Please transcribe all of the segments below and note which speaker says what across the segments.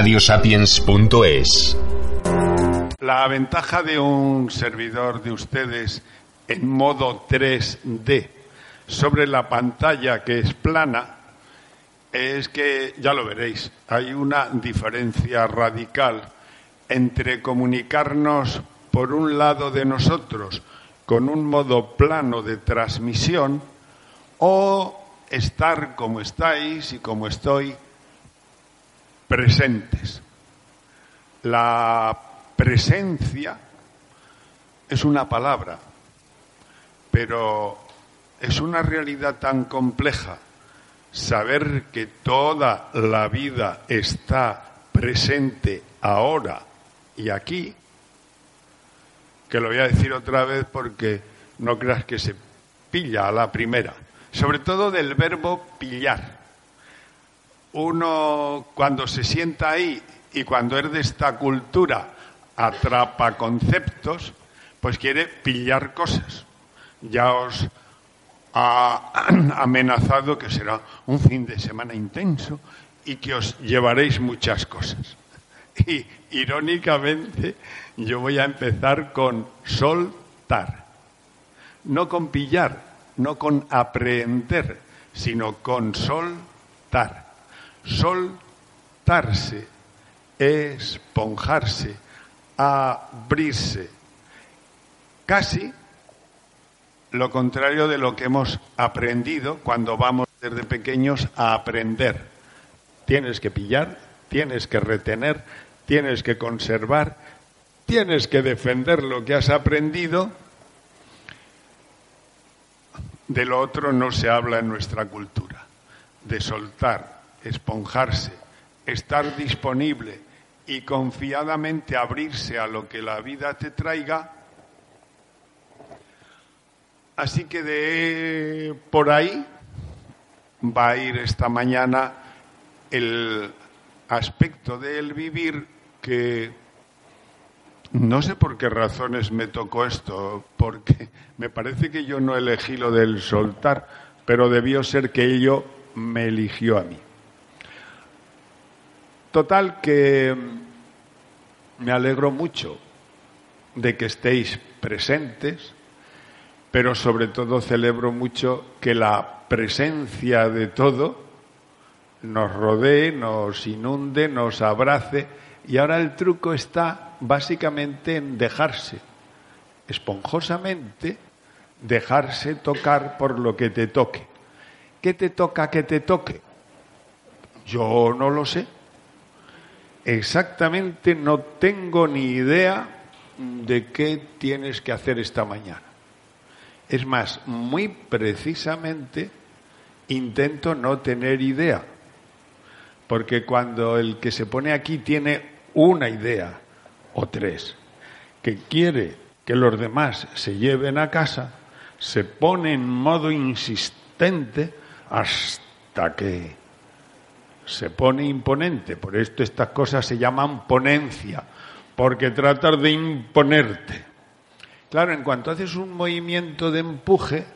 Speaker 1: radiosapiens.es.
Speaker 2: La ventaja de un servidor de ustedes en modo 3D sobre la pantalla que es plana es que, ya lo veréis, hay una diferencia radical entre comunicarnos por un lado de nosotros con un modo plano de transmisión o estar como estáis y como estoy presentes. La presencia es una palabra, pero es una realidad tan compleja saber que toda la vida está presente ahora y aquí, que lo voy a decir otra vez porque no creas que se pilla a la primera, sobre todo del verbo pillar uno cuando se sienta ahí y cuando es de esta cultura atrapa conceptos, pues quiere pillar cosas. Ya os ha amenazado que será un fin de semana intenso y que os llevaréis muchas cosas. Y irónicamente yo voy a empezar con soltar. No con pillar, no con aprender, sino con soltar soltarse, esponjarse, abrirse. Casi lo contrario de lo que hemos aprendido cuando vamos desde pequeños a aprender. Tienes que pillar, tienes que retener, tienes que conservar, tienes que defender lo que has aprendido. De lo otro no se habla en nuestra cultura, de soltar, esponjarse, estar disponible y confiadamente abrirse a lo que la vida te traiga. Así que de por ahí va a ir esta mañana el aspecto del vivir que no sé por qué razones me tocó esto, porque me parece que yo no elegí lo del soltar, pero debió ser que ello me eligió a mí. Total que me alegro mucho de que estéis presentes, pero sobre todo celebro mucho que la presencia de todo nos rodee, nos inunde, nos abrace y ahora el truco está básicamente en dejarse, esponjosamente, dejarse tocar por lo que te toque. ¿Qué te toca que te toque? Yo no lo sé exactamente no tengo ni idea de qué tienes que hacer esta mañana. Es más, muy precisamente intento no tener idea, porque cuando el que se pone aquí tiene una idea o tres, que quiere que los demás se lleven a casa, se pone en modo insistente hasta que se pone imponente. Por esto estas cosas se llaman ponencia, porque tratar de imponerte. Claro, en cuanto haces un movimiento de empuje,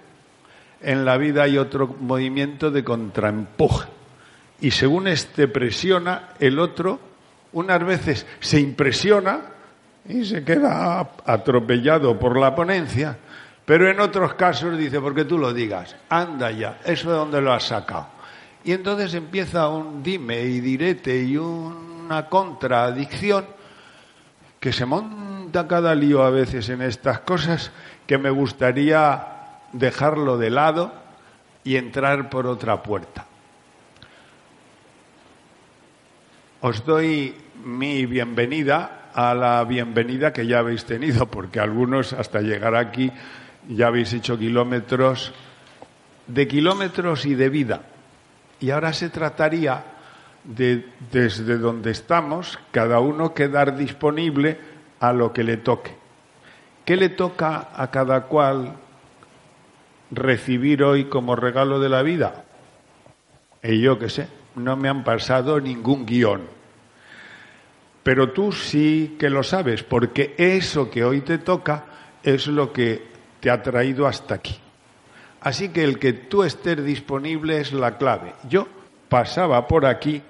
Speaker 2: en la vida hay otro movimiento de contraempuje. Y según este presiona, el otro unas veces se impresiona y se queda atropellado por la ponencia, pero en otros casos dice, porque tú lo digas, anda ya, eso de dónde lo has sacado. Y entonces empieza un dime y direte y una contradicción que se monta cada lío a veces en estas cosas que me gustaría dejarlo de lado y entrar por otra puerta. Os doy mi bienvenida a la bienvenida que ya habéis tenido, porque algunos hasta llegar aquí ya habéis hecho kilómetros de kilómetros y de vida y ahora se trataría de, desde donde estamos, cada uno quedar disponible a lo que le toque. ¿Qué le toca a cada cual recibir hoy como regalo de la vida? Y yo qué sé, no me han pasado ningún guion. Pero tú sí que lo sabes, porque eso que hoy te toca es lo que te ha traído hasta aquí. Así que el que tú estés disponible es la clave. Yo pasaba por aquí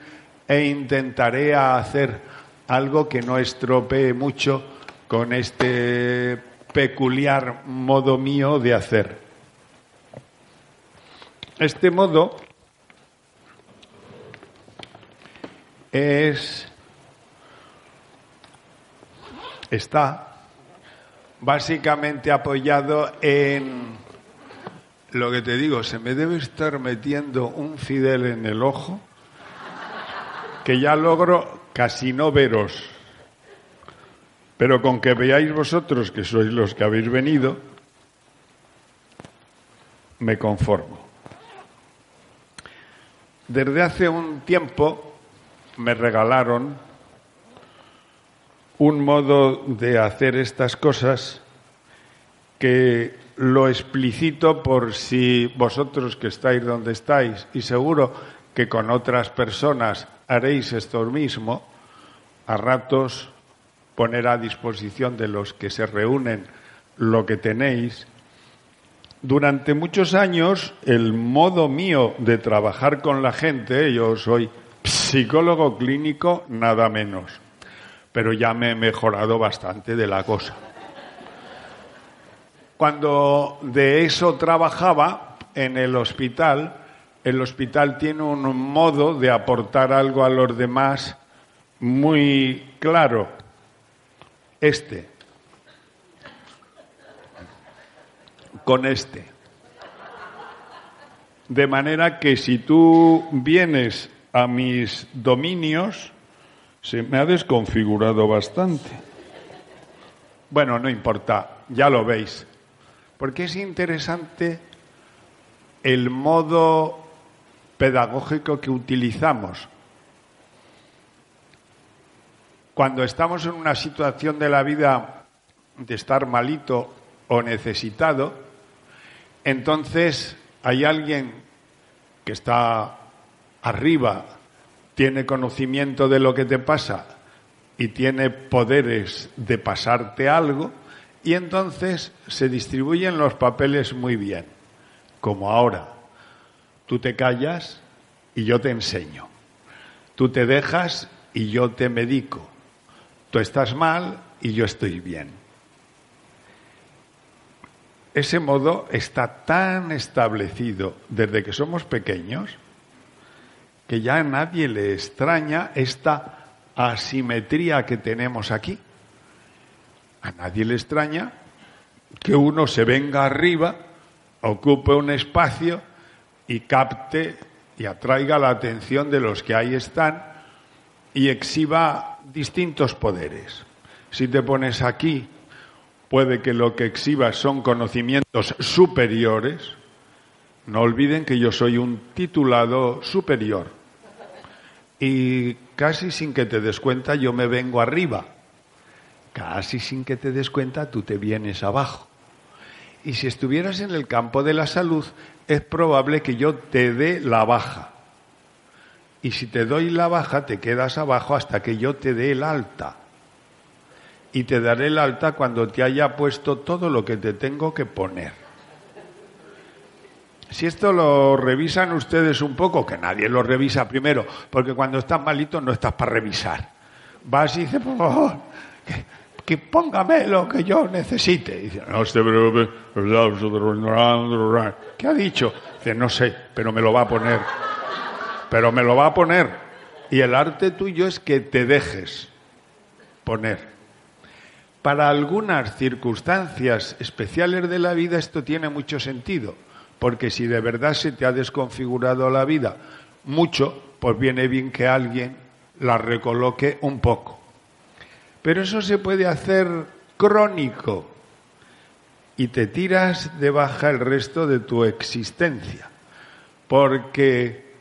Speaker 2: e intentaré hacer algo que no estropee mucho con este peculiar modo mío de hacer. Este modo es está básicamente apoyado en lo que te digo, se me debe estar metiendo un fidel en el ojo que ya logro casi no veros. Pero con que veáis vosotros que sois los que habéis venido, me conformo. Desde hace un tiempo me regalaron un modo de hacer estas cosas que lo explicito por si vosotros que estáis donde estáis y seguro que con otras personas haréis esto mismo, a ratos poner a disposición de los que se reúnen lo que tenéis. Durante muchos años el modo mío de trabajar con la gente, yo soy psicólogo clínico nada menos, pero ya me he mejorado bastante de la cosa. Cuando de eso trabajaba en el hospital, el hospital tiene un modo de aportar algo a los demás muy claro. Este. Con este. De manera que si tú vienes a mis dominios, se me ha desconfigurado bastante. Bueno, no importa, ya lo veis. Porque es interesante el modo pedagógico que utilizamos. Cuando estamos en una situación de la vida de estar malito o necesitado, entonces hay alguien que está arriba, tiene conocimiento de lo que te pasa y tiene poderes de pasarte algo, y entonces se distribuyen los papeles muy bien, como ahora. Tú te callas y yo te enseño. Tú te dejas y yo te medico. Tú estás mal y yo estoy bien. Ese modo está tan establecido desde que somos pequeños que ya a nadie le extraña esta asimetría que tenemos aquí. A nadie le extraña que uno se venga arriba, ocupe un espacio y capte y atraiga la atención de los que ahí están y exhiba distintos poderes. Si te pones aquí, puede que lo que exhibas son conocimientos superiores. No olviden que yo soy un titulado superior. Y casi sin que te des cuenta yo me vengo arriba. Casi sin que te des cuenta tú te vienes abajo. Y si estuvieras en el campo de la salud, es probable que yo te dé la baja. Y si te doy la baja, te quedas abajo hasta que yo te dé el alta. Y te daré el alta cuando te haya puesto todo lo que te tengo que poner. Si esto lo revisan ustedes un poco, que nadie lo revisa primero, porque cuando estás malito no estás para revisar. Vas y dices, por favor, que póngame lo que yo necesite. dice, no se preocupe, ¿qué ha dicho? Dice, no sé, pero me lo va a poner. Pero me lo va a poner. Y el arte tuyo es que te dejes poner. Para algunas circunstancias especiales de la vida esto tiene mucho sentido, porque si de verdad se te ha desconfigurado la vida mucho, pues viene bien que alguien la recoloque un poco. Pero eso se puede hacer crónico y te tiras de baja el resto de tu existencia. Porque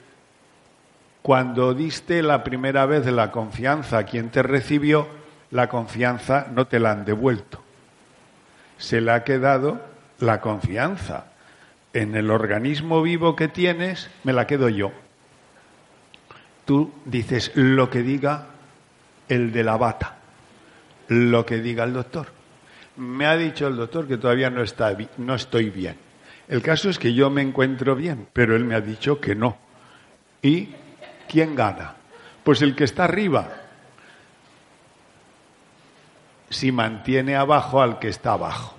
Speaker 2: cuando diste la primera vez la confianza a quien te recibió, la confianza no te la han devuelto. Se le ha quedado la confianza. En el organismo vivo que tienes, me la quedo yo. Tú dices lo que diga el de la bata lo que diga el doctor. Me ha dicho el doctor que todavía no, está, no estoy bien. El caso es que yo me encuentro bien, pero él me ha dicho que no. ¿Y quién gana? Pues el que está arriba, si mantiene abajo al que está abajo.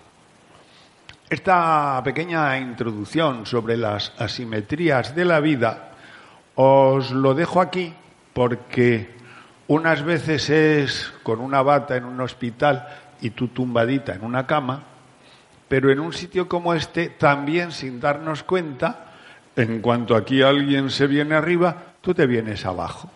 Speaker 2: Esta pequeña introducción sobre las asimetrías de la vida os lo dejo aquí porque unas veces es con una bata en un hospital y tú tumbadita en una cama, pero en un sitio como este también sin darnos cuenta, en cuanto aquí alguien se viene arriba, tú te vienes abajo.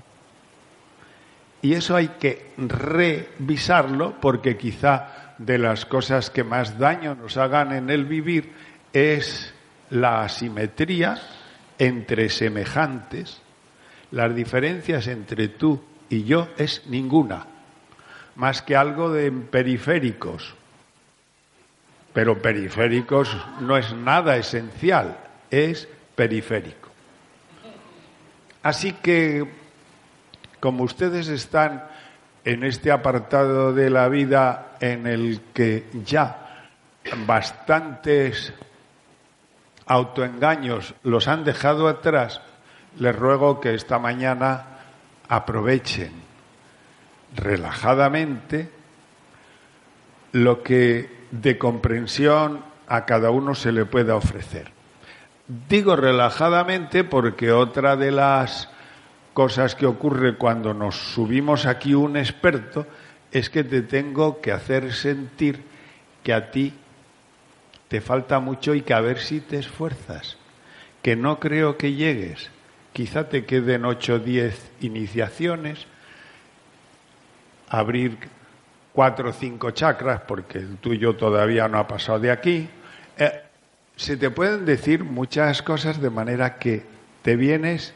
Speaker 2: Y eso hay que revisarlo porque quizá de las cosas que más daño nos hagan en el vivir es la asimetría entre semejantes. Las diferencias entre tú y yo es ninguna, más que algo de periféricos. Pero periféricos no es nada esencial, es periférico. Así que como ustedes están en este apartado de la vida en el que ya bastantes autoengaños los han dejado atrás, les ruego que esta mañana aprovechen relajadamente lo que de comprensión a cada uno se le pueda ofrecer. Digo relajadamente porque otra de las cosas que ocurre cuando nos subimos aquí un experto es que te tengo que hacer sentir que a ti te falta mucho y que a ver si te esfuerzas, que no creo que llegues. Quizá te queden ocho o diez iniciaciones, abrir cuatro o cinco chakras, porque el tuyo todavía no ha pasado de aquí. Eh, se te pueden decir muchas cosas de manera que te vienes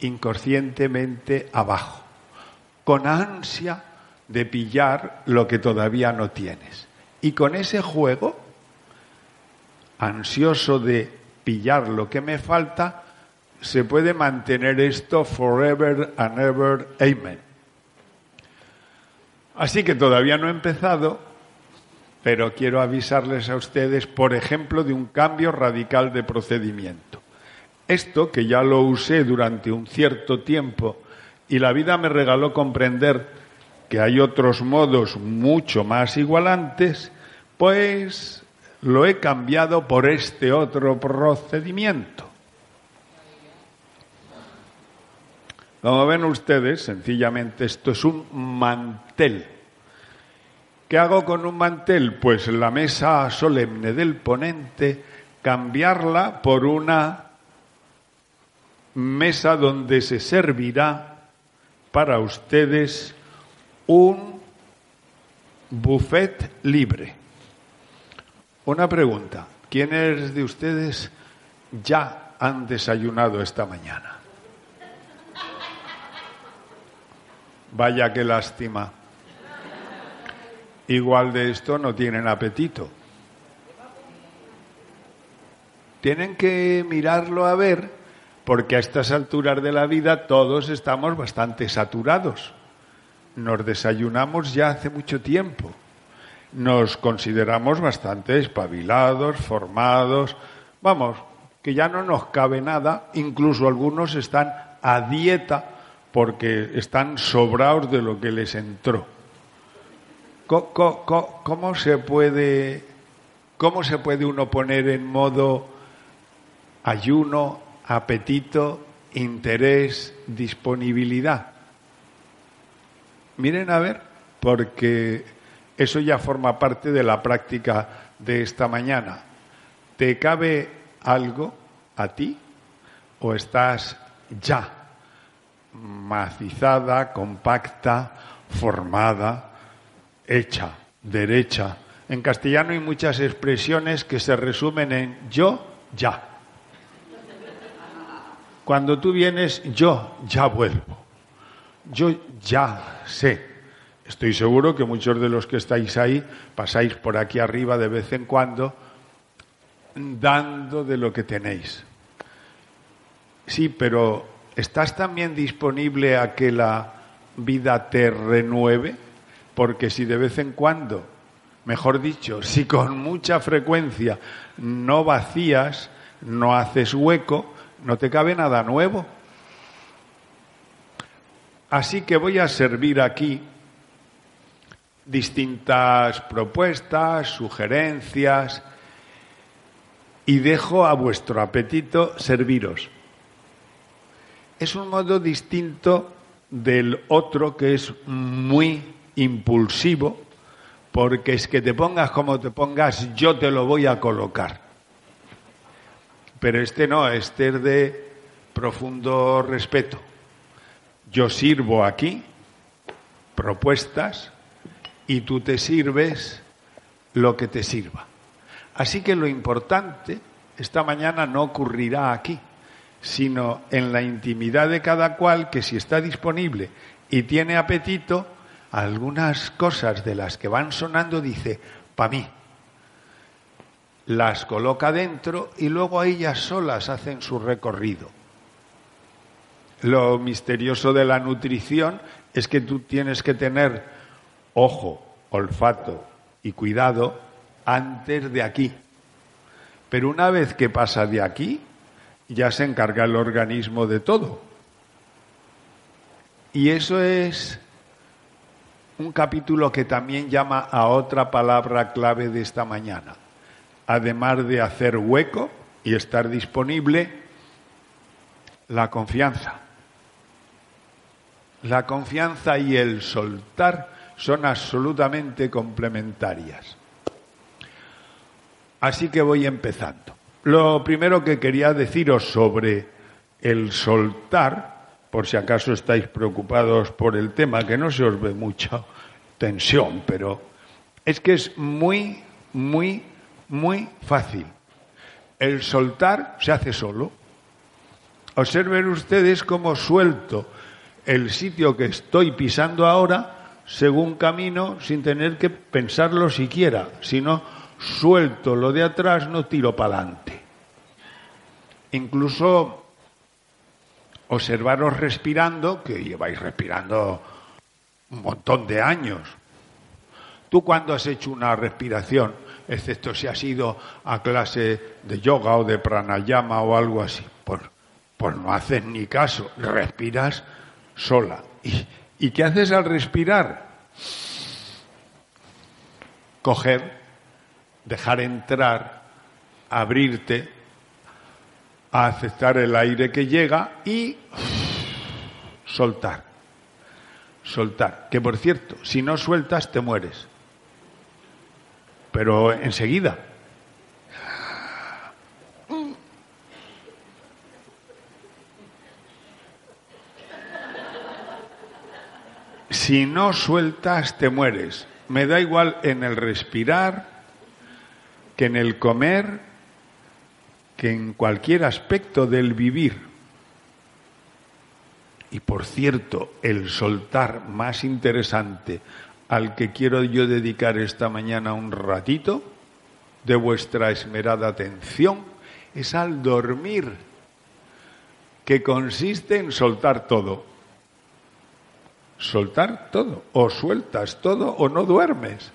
Speaker 2: inconscientemente abajo, con ansia de pillar lo que todavía no tienes. Y con ese juego, ansioso de pillar lo que me falta, se puede mantener esto forever and ever. Amen. Así que todavía no he empezado, pero quiero avisarles a ustedes, por ejemplo, de un cambio radical de procedimiento. Esto, que ya lo usé durante un cierto tiempo y la vida me regaló comprender que hay otros modos mucho más igualantes, pues lo he cambiado por este otro procedimiento. Como ven ustedes, sencillamente esto es un mantel. ¿Qué hago con un mantel? Pues la mesa solemne del ponente, cambiarla por una mesa donde se servirá para ustedes un buffet libre. Una pregunta, ¿quiénes de ustedes ya han desayunado esta mañana? Vaya qué lástima. Igual de esto no tienen apetito. Tienen que mirarlo a ver porque a estas alturas de la vida todos estamos bastante saturados. Nos desayunamos ya hace mucho tiempo. Nos consideramos bastante espabilados, formados. Vamos, que ya no nos cabe nada. Incluso algunos están a dieta porque están sobrados de lo que les entró. ¿Cómo, se puede, cómo se puede uno poner en modo ayuno, apetito, interés, disponibilidad. Miren a ver, porque eso ya forma parte de la práctica de esta mañana. ¿Te cabe algo a ti o estás ya macizada, compacta, formada, hecha, derecha? En castellano hay muchas expresiones que se resumen en yo, ya. Cuando tú vienes, yo ya vuelvo. Yo ya sé. Estoy seguro que muchos de los que estáis ahí pasáis por aquí arriba de vez en cuando dando de lo que tenéis. Sí, pero ¿estás también disponible a que la vida te renueve? Porque si de vez en cuando, mejor dicho, si con mucha frecuencia no vacías, no haces hueco, no te cabe nada nuevo. Así que voy a servir aquí distintas propuestas, sugerencias, y dejo a vuestro apetito serviros. Es un modo distinto del otro que es muy impulsivo, porque es que te pongas como te pongas, yo te lo voy a colocar. Pero este no, este es de profundo respeto. Yo sirvo aquí propuestas y tú te sirves lo que te sirva. Así que lo importante esta mañana no ocurrirá aquí, sino en la intimidad de cada cual que si está disponible y tiene apetito, algunas cosas de las que van sonando dice, pa' mí. Las coloca dentro y luego ellas solas hacen su recorrido. Lo misterioso de la nutrición es que tú tienes que tener ojo, olfato y cuidado antes de aquí. Pero una vez que pasa de aquí, ya se encarga el organismo de todo. Y eso es un capítulo que también llama a otra palabra clave de esta mañana. Además de hacer hueco y estar disponible, la confianza. La confianza y el soltar son absolutamente complementarias. Así que voy empezando. Lo primero que quería deciros sobre el soltar, por si acaso estáis preocupados por el tema, que no se os ve mucha tensión, pero es que es muy, muy, muy fácil. El soltar se hace solo. Observen ustedes cómo suelto el sitio que estoy pisando ahora según camino sin tener que pensarlo siquiera, sino suelto lo de atrás, no tiro para adelante. Incluso observaros respirando, que lleváis respirando un montón de años. Tú cuando has hecho una respiración, excepto si has ido a clase de yoga o de pranayama o algo así, pues, pues no haces ni caso, respiras sola. ¿Y, ¿Y qué haces al respirar? Coger dejar entrar, abrirte, a aceptar el aire que llega y soltar. Soltar. Que por cierto, si no sueltas te mueres. Pero enseguida. Si no sueltas te mueres. Me da igual en el respirar, que en el comer, que en cualquier aspecto del vivir. Y por cierto, el soltar más interesante al que quiero yo dedicar esta mañana un ratito de vuestra esmerada atención es al dormir, que consiste en soltar todo. Soltar todo, o sueltas todo o no duermes.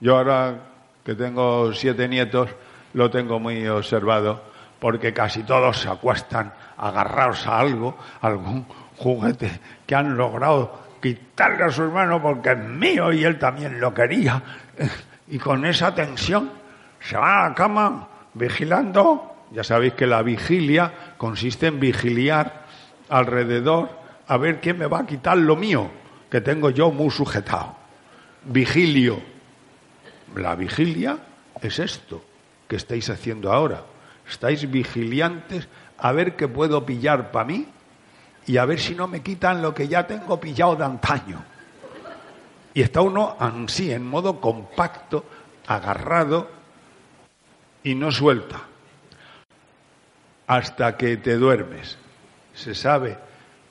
Speaker 2: Yo ahora que tengo siete nietos, lo tengo muy observado, porque casi todos se acuestan agarrados a algo, algún juguete que han logrado quitarle a su hermano porque es mío y él también lo quería. Y con esa tensión se van a la cama vigilando. Ya sabéis que la vigilia consiste en vigiliar alrededor a ver quién me va a quitar lo mío, que tengo yo muy sujetado. Vigilio la vigilia es esto que estáis haciendo ahora. Estáis vigiliantes a ver qué puedo pillar para mí y a ver si no me quitan lo que ya tengo pillado de antaño. Y está uno así, en modo compacto, agarrado y no suelta. Hasta que te duermes. Se sabe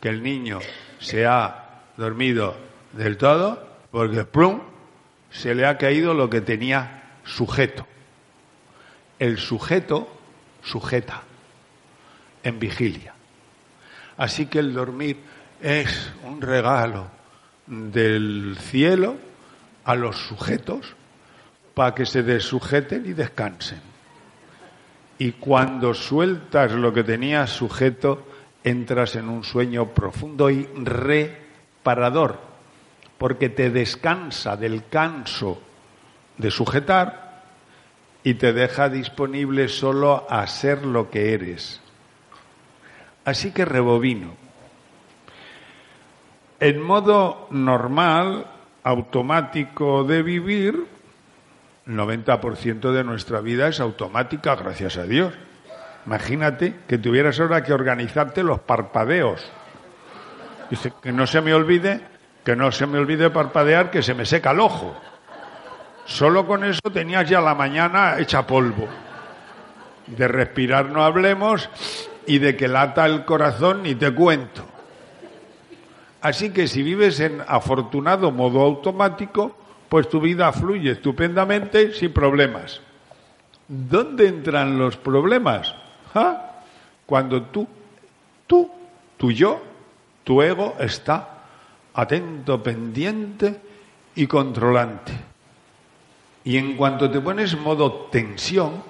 Speaker 2: que el niño se ha dormido del todo porque plum se le ha caído lo que tenía sujeto. El sujeto sujeta en vigilia. Así que el dormir es un regalo del cielo a los sujetos para que se desujeten y descansen. Y cuando sueltas lo que tenías sujeto, entras en un sueño profundo y reparador, porque te descansa del canso de sujetar y te deja disponible solo a ser lo que eres. Así que rebobino. En modo normal, automático de vivir, el 90% de nuestra vida es automática, gracias a Dios. Imagínate que tuvieras ahora que organizarte los parpadeos. Dice, que no se me olvide, que no se me olvide parpadear, que se me seca el ojo. Solo con eso tenías ya la mañana hecha polvo. De respirar no hablemos y de que lata el corazón ni te cuento. Así que si vives en afortunado modo automático, pues tu vida fluye estupendamente sin problemas. ¿Dónde entran los problemas? ¿Ah? Cuando tú, tú, tu yo, tu ego está atento, pendiente y controlante. Y en cuanto te pones modo tensión,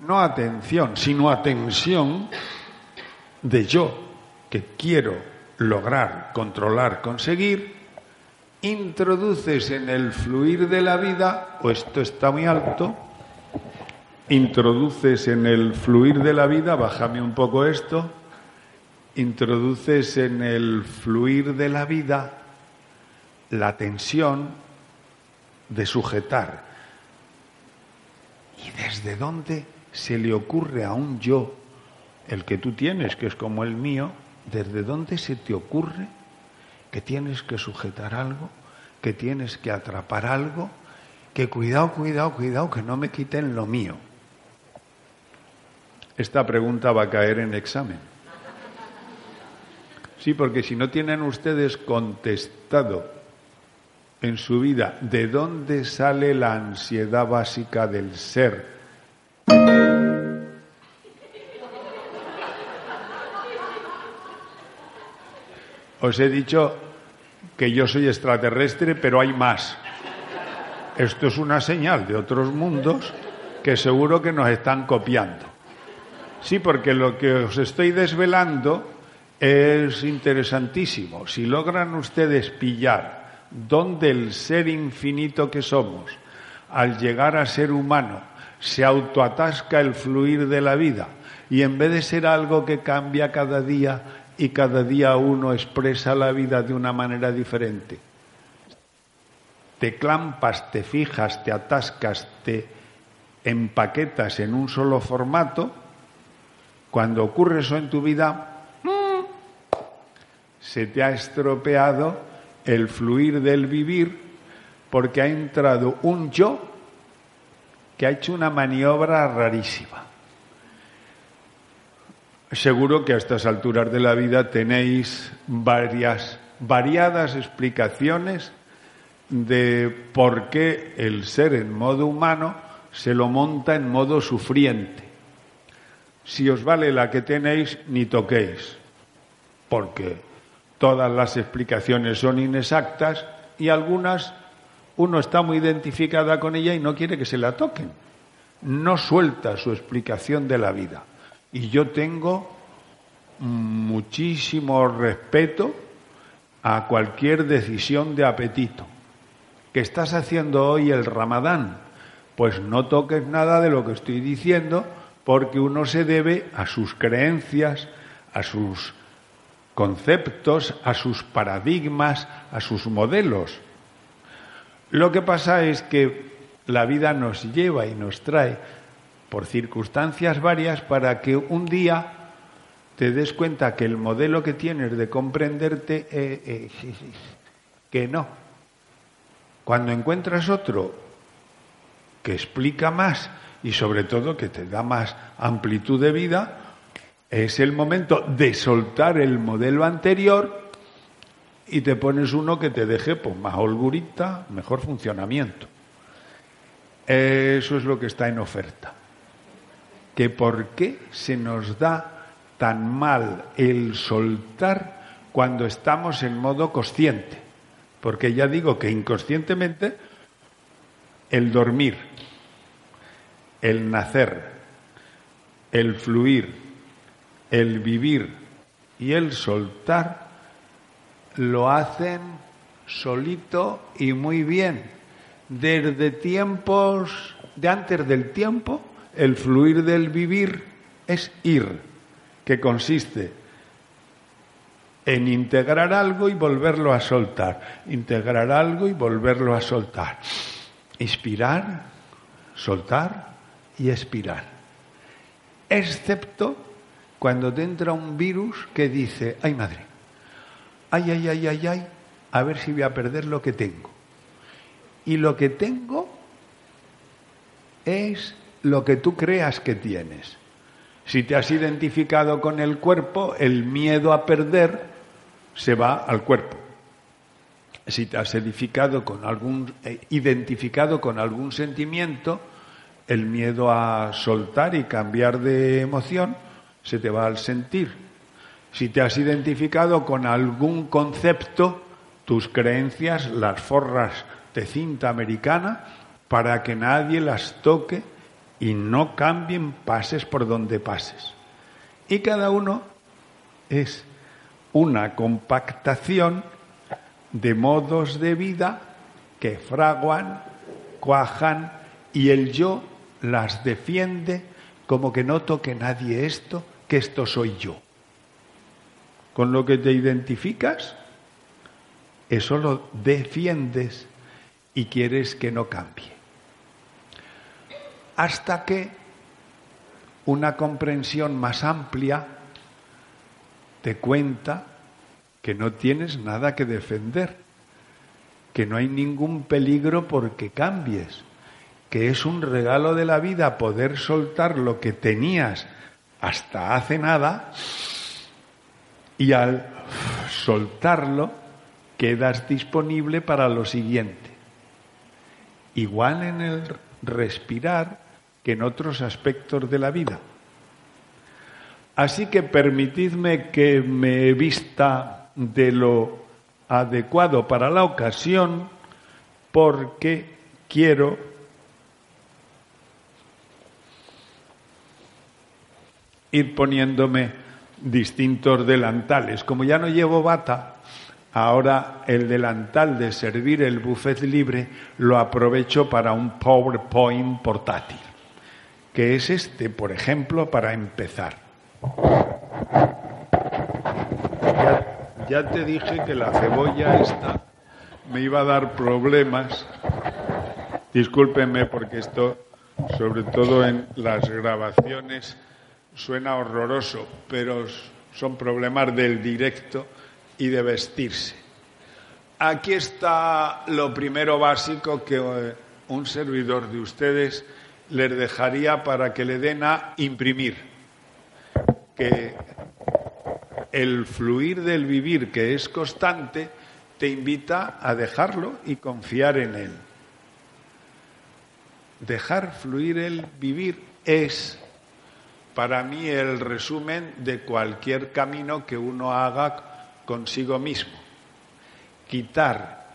Speaker 2: no atención, sino atención de yo que quiero lograr, controlar, conseguir, introduces en el fluir de la vida, o esto está muy alto, introduces en el fluir de la vida, bájame un poco esto, introduces en el fluir de la vida la tensión de sujetar. ¿Y desde dónde se le ocurre a un yo, el que tú tienes, que es como el mío, desde dónde se te ocurre que tienes que sujetar algo, que tienes que atrapar algo, que cuidado, cuidado, cuidado, que no me quiten lo mío? esta pregunta va a caer en examen. Sí, porque si no tienen ustedes contestado en su vida de dónde sale la ansiedad básica del ser, os he dicho que yo soy extraterrestre, pero hay más. Esto es una señal de otros mundos que seguro que nos están copiando. Sí, porque lo que os estoy desvelando es interesantísimo. Si logran ustedes pillar dónde el ser infinito que somos, al llegar a ser humano, se autoatasca el fluir de la vida y en vez de ser algo que cambia cada día y cada día uno expresa la vida de una manera diferente, te clampas, te fijas, te atascas, te empaquetas en un solo formato, cuando ocurre eso en tu vida, se te ha estropeado el fluir del vivir porque ha entrado un yo que ha hecho una maniobra rarísima. Seguro que a estas alturas de la vida tenéis varias, variadas explicaciones de por qué el ser en modo humano se lo monta en modo sufriente si os vale la que tenéis, ni toquéis, porque todas las explicaciones son inexactas y algunas uno está muy identificada con ella y no quiere que se la toquen. No suelta su explicación de la vida. Y yo tengo muchísimo respeto a cualquier decisión de apetito. ¿Qué estás haciendo hoy el ramadán? Pues no toques nada de lo que estoy diciendo porque uno se debe a sus creencias, a sus conceptos, a sus paradigmas, a sus modelos. Lo que pasa es que la vida nos lleva y nos trae por circunstancias varias para que un día te des cuenta que el modelo que tienes de comprenderte, eh, eh, que no. Cuando encuentras otro que explica más y sobre todo que te da más amplitud de vida, es el momento de soltar el modelo anterior y te pones uno que te deje pues, más holgurita, mejor funcionamiento. Eso es lo que está en oferta. Que por qué se nos da tan mal el soltar cuando estamos en modo consciente. Porque ya digo que inconscientemente el dormir, el nacer, el fluir, el vivir, y el soltar lo hacen solito y muy bien. Desde tiempos de antes del tiempo, el fluir del vivir es ir, que consiste en integrar algo y volverlo a soltar, integrar algo y volverlo a soltar, inspirar, soltar y expirar. Excepto cuando te entra un virus que dice, ay madre, ay, ay, ay, ay, ay, a ver si voy a perder lo que tengo. Y lo que tengo es lo que tú creas que tienes. Si te has identificado con el cuerpo, el miedo a perder se va al cuerpo. Si te has edificado con algún, eh, identificado con algún sentimiento, el miedo a soltar y cambiar de emoción se te va al sentir. Si te has identificado con algún concepto, tus creencias las forras de cinta americana para que nadie las toque y no cambien pases por donde pases. Y cada uno es una compactación de modos de vida que fraguan, cuajan y el yo las defiende como que no toque nadie esto, que esto soy yo. Con lo que te identificas, eso lo defiendes y quieres que no cambie. Hasta que una comprensión más amplia te cuenta que no tienes nada que defender, que no hay ningún peligro porque cambies, que es un regalo de la vida poder soltar lo que tenías hasta hace nada y al soltarlo quedas disponible para lo siguiente. Igual en el respirar que en otros aspectos de la vida. Así que permitidme que me vista de lo adecuado para la ocasión porque quiero ir poniéndome distintos delantales. Como ya no llevo bata, ahora el delantal de servir el buffet libre lo aprovecho para un PowerPoint portátil, que es este, por ejemplo, para empezar. Ya, te dije que la cebolla esta me iba a dar problemas. Discúlpenme porque esto, sobre todo en las grabaciones, suena horroroso, pero son problemas del directo y de vestirse. Aquí está lo primero básico que eh, un servidor de ustedes les dejaría para que le den a imprimir que el fluir del vivir que es constante te invita a dejarlo y confiar en él. Dejar fluir el vivir es para mí el resumen de cualquier camino que uno haga consigo mismo. Quitar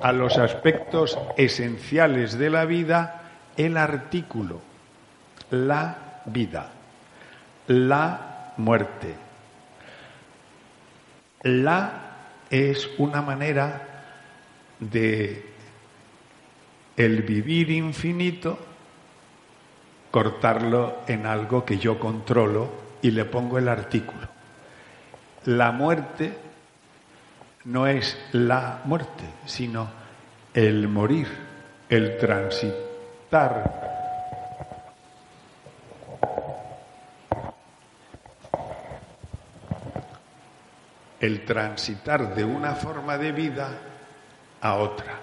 Speaker 2: a los aspectos esenciales de la vida el artículo, la vida la muerte. La es una manera de el vivir infinito cortarlo en algo que yo controlo y le pongo el artículo. La muerte no es la muerte, sino el morir, el transitar el transitar de una forma de vida a otra.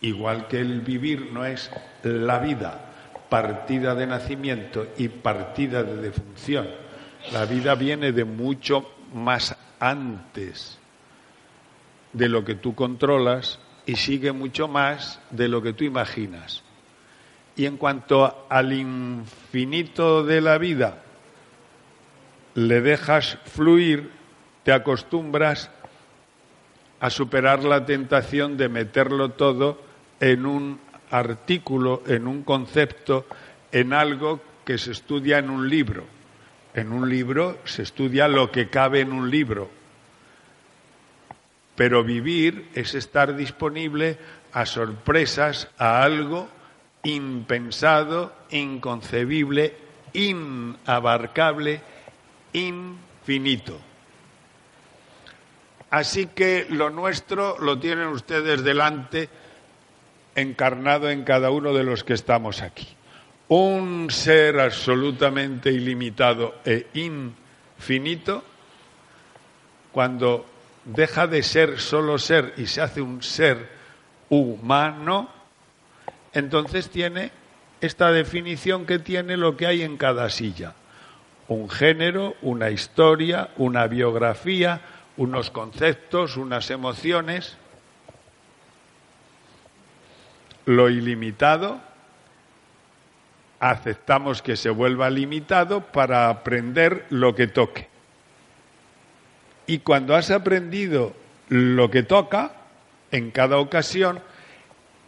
Speaker 2: Igual que el vivir no es la vida, partida de nacimiento y partida de defunción. La vida viene de mucho más antes de lo que tú controlas y sigue mucho más de lo que tú imaginas. Y en cuanto al infinito de la vida le dejas fluir, te acostumbras a superar la tentación de meterlo todo en un artículo, en un concepto, en algo que se estudia en un libro. En un libro se estudia lo que cabe en un libro. Pero vivir es estar disponible a sorpresas, a algo impensado, inconcebible, inabarcable, infinito. Así que lo nuestro lo tienen ustedes delante, encarnado en cada uno de los que estamos aquí. Un ser absolutamente ilimitado e infinito, cuando deja de ser solo ser y se hace un ser humano, entonces tiene esta definición que tiene lo que hay en cada silla. Un género, una historia, una biografía, unos conceptos, unas emociones. Lo ilimitado, aceptamos que se vuelva limitado para aprender lo que toque. Y cuando has aprendido lo que toca, en cada ocasión,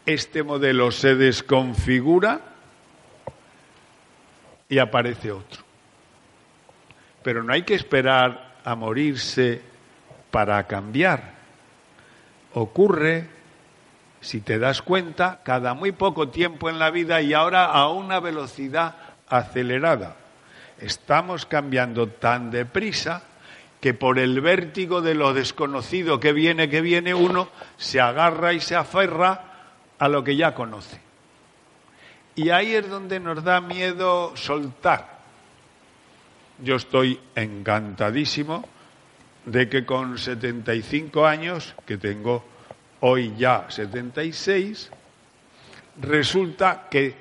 Speaker 2: este modelo se desconfigura y aparece otro. Pero no hay que esperar a morirse para cambiar. Ocurre, si te das cuenta, cada muy poco tiempo en la vida y ahora a una velocidad acelerada. Estamos cambiando tan deprisa que por el vértigo de lo desconocido que viene, que viene, uno se agarra y se aferra a lo que ya conoce. Y ahí es donde nos da miedo soltar. Yo estoy encantadísimo de que con 75 años, que tengo hoy ya 76, resulta que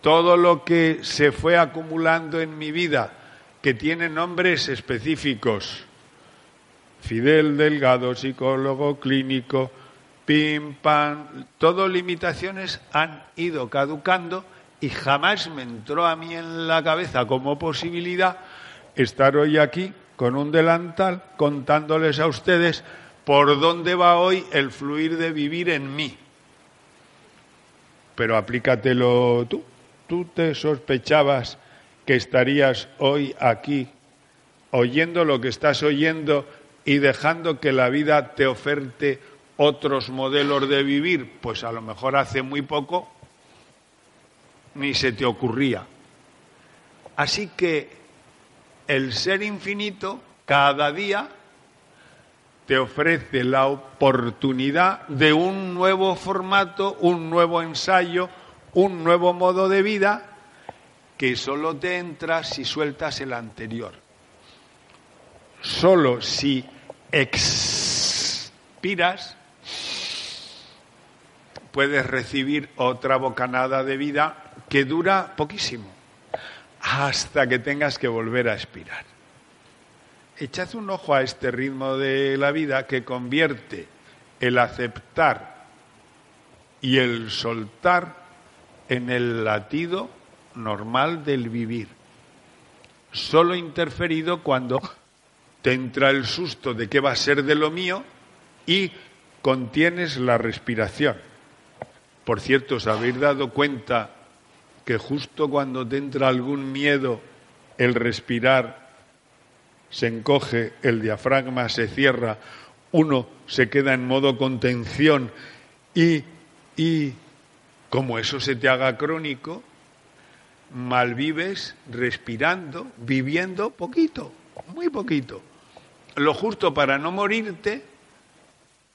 Speaker 2: todo lo que se fue acumulando en mi vida, que tiene nombres específicos, Fidel Delgado, psicólogo clínico, pim, pam, todo limitaciones han ido caducando y jamás me entró a mí en la cabeza como posibilidad estar hoy aquí con un delantal contándoles a ustedes por dónde va hoy el fluir de vivir en mí. Pero aplícatelo tú. Tú te sospechabas que estarías hoy aquí oyendo lo que estás oyendo y dejando que la vida te oferte otros modelos de vivir, pues a lo mejor hace muy poco ni se te ocurría. Así que el ser infinito cada día te ofrece la oportunidad de un nuevo formato, un nuevo ensayo, un nuevo modo de vida que solo te entra si sueltas el anterior. Solo si expiras puedes recibir otra bocanada de vida que dura poquísimo, hasta que tengas que volver a expirar. Echad un ojo a este ritmo de la vida que convierte el aceptar y el soltar en el latido normal del vivir. Solo interferido cuando te entra el susto de qué va a ser de lo mío y contienes la respiración. Por cierto, ¿os habéis dado cuenta que justo cuando te entra algún miedo, el respirar se encoge, el diafragma se cierra, uno se queda en modo contención y, y como eso se te haga crónico, malvives respirando, viviendo poquito, muy poquito. Lo justo para no morirte,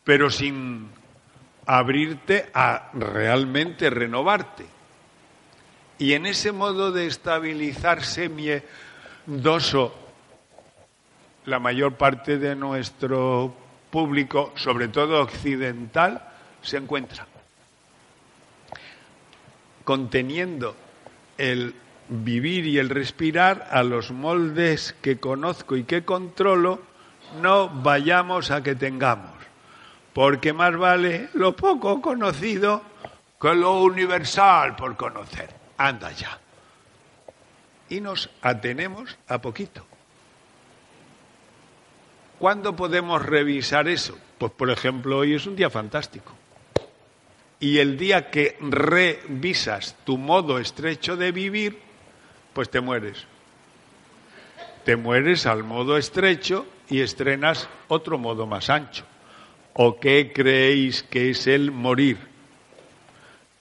Speaker 2: pero sin abrirte a realmente renovarte. Y en ese modo de estabilizarse miedoso, la mayor parte de nuestro público, sobre todo occidental, se encuentra conteniendo el vivir y el respirar a los moldes que conozco y que controlo, no vayamos a que tengamos, porque más vale lo poco conocido que lo universal por conocer anda ya. Y nos atenemos a poquito. ¿Cuándo podemos revisar eso? Pues, por ejemplo, hoy es un día fantástico. Y el día que revisas tu modo estrecho de vivir, pues te mueres. te mueres al modo estrecho y estrenas otro modo más ancho. ¿O qué creéis que es el morir?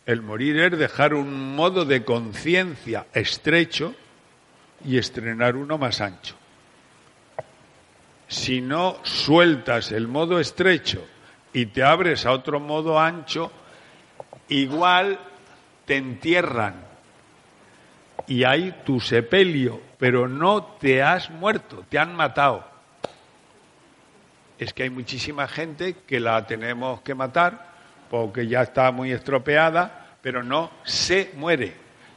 Speaker 2: El morir es dejar un modo de conciencia estrecho y estrenar uno más ancho. Si no sueltas el modo estrecho y te abres a otro modo ancho, igual te entierran y hay tu sepelio, pero no te has muerto, te han matado. Es que hay muchísima gente que la tenemos que matar porque ya está muy estropeada, pero no se muere,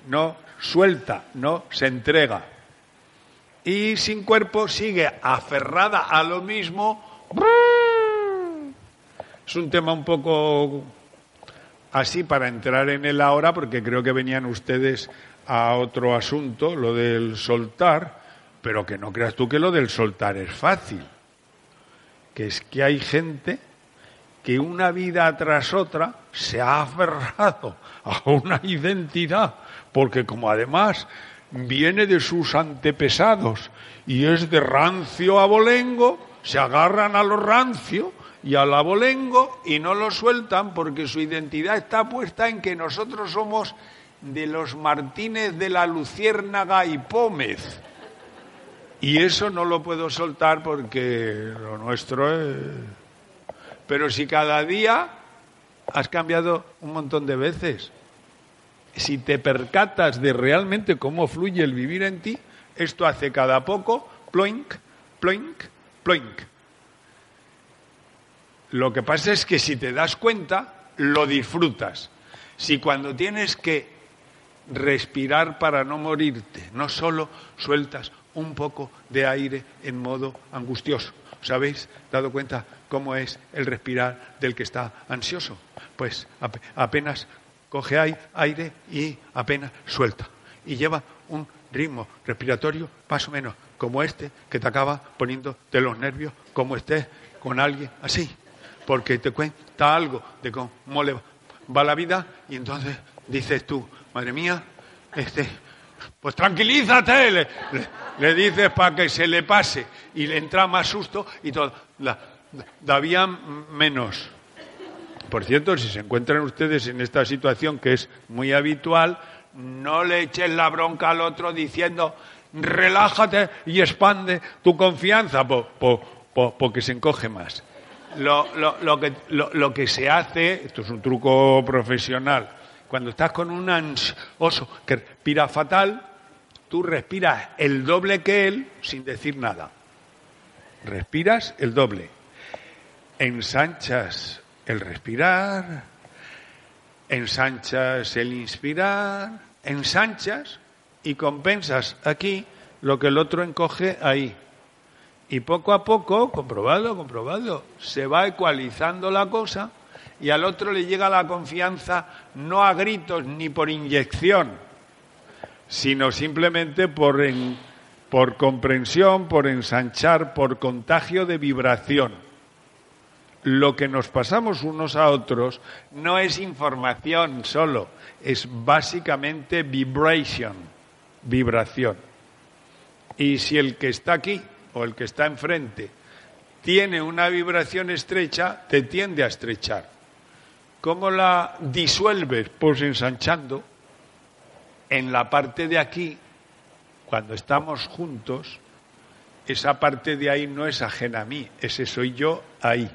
Speaker 2: no suelta, no se entrega. Y sin cuerpo sigue aferrada a lo mismo. Es un tema un poco así para entrar en él ahora, porque creo que venían ustedes a otro asunto, lo del soltar, pero que no creas tú que lo del soltar es fácil. Que es que hay gente que una vida tras otra se ha aferrado a una identidad, porque como además viene de sus antepesados y es de rancio abolengo, se agarran a lo rancio y al abolengo y no lo sueltan porque su identidad está puesta en que nosotros somos de los Martínez de la Luciérnaga y Pómez. Y eso no lo puedo soltar porque lo nuestro es... Pero si cada día has cambiado un montón de veces, si te percatas de realmente cómo fluye el vivir en ti, esto hace cada poco ploink, ploink, ploink. Lo que pasa es que si te das cuenta, lo disfrutas. Si cuando tienes que respirar para no morirte. No solo sueltas un poco de aire en modo angustioso. ¿Os habéis dado cuenta cómo es el respirar del que está ansioso? Pues apenas coge aire y apenas suelta. Y lleva un ritmo respiratorio más o menos como este que te acaba poniendo de los nervios, como estés con alguien así. Porque te cuenta algo de cómo le va la vida y entonces dices tú, madre mía, este, pues tranquilízate, le, dices para que se le pase y le entra más susto y todo, la, menos. Por cierto, si se encuentran ustedes en esta situación que es muy habitual, no le echen la bronca al otro diciendo relájate y expande tu confianza porque se encoge más. Lo, que, lo, que, se hace, esto es un truco profesional, cuando estás con un oso que respira fatal, tú respiras el doble que él sin decir nada. Respiras el doble. Ensanchas el respirar, ensanchas el inspirar, ensanchas y compensas aquí lo que el otro encoge ahí. Y poco a poco, comprobado, comprobado, se va ecualizando la cosa y al otro le llega la confianza no a gritos ni por inyección, sino simplemente por, por comprensión, por ensanchar, por contagio de vibración. Lo que nos pasamos unos a otros no es información solo, es básicamente vibration, vibración. Y si el que está aquí o el que está enfrente tiene una vibración estrecha, te tiende a estrechar. ¿Cómo la disuelves? Pues ensanchando. En la parte de aquí, cuando estamos juntos, esa parte de ahí no es ajena a mí, ese soy yo ahí.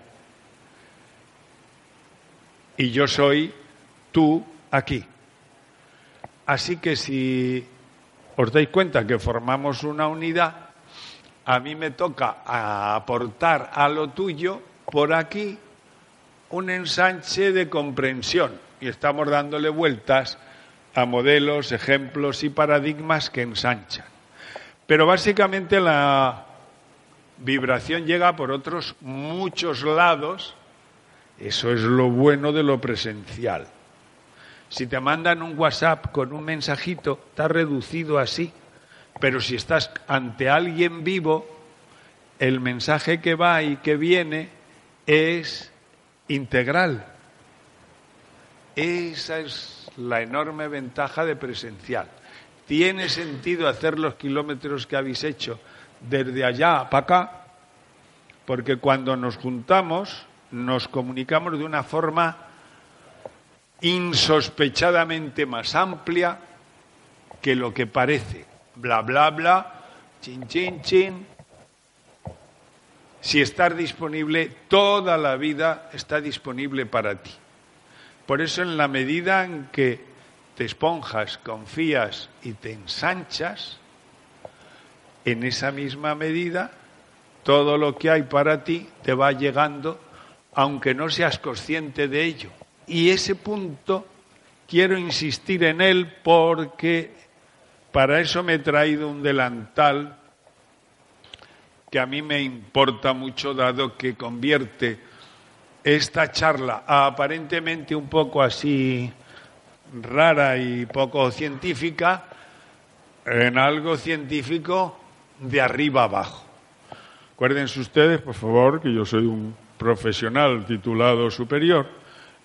Speaker 2: Y yo soy tú aquí. Así que si os dais cuenta que formamos una unidad, a mí me toca aportar a lo tuyo por aquí un ensanche de comprensión y estamos dándole vueltas a modelos, ejemplos y paradigmas que ensanchan. Pero básicamente la vibración llega por otros muchos lados. Eso es lo bueno de lo presencial. Si te mandan un WhatsApp con un mensajito, está reducido así. Pero si estás ante alguien vivo, el mensaje que va y que viene es integral. Esa es la enorme ventaja de presencial. ¿Tiene sentido hacer los kilómetros que habéis hecho desde allá para acá, porque cuando nos juntamos nos comunicamos de una forma insospechadamente más amplia que lo que parece. Bla, bla, bla, chin, chin, chin. Si estás disponible, toda la vida está disponible para ti. Por eso en la medida en que te esponjas, confías y te ensanchas, en esa misma medida todo lo que hay para ti te va llegando aunque no seas consciente de ello. Y ese punto quiero insistir en él porque para eso me he traído un delantal que a mí me importa mucho dado que convierte esta charla aparentemente un poco así rara y poco científica en algo científico de arriba abajo. Acuérdense ustedes, por favor, que yo soy un profesional titulado superior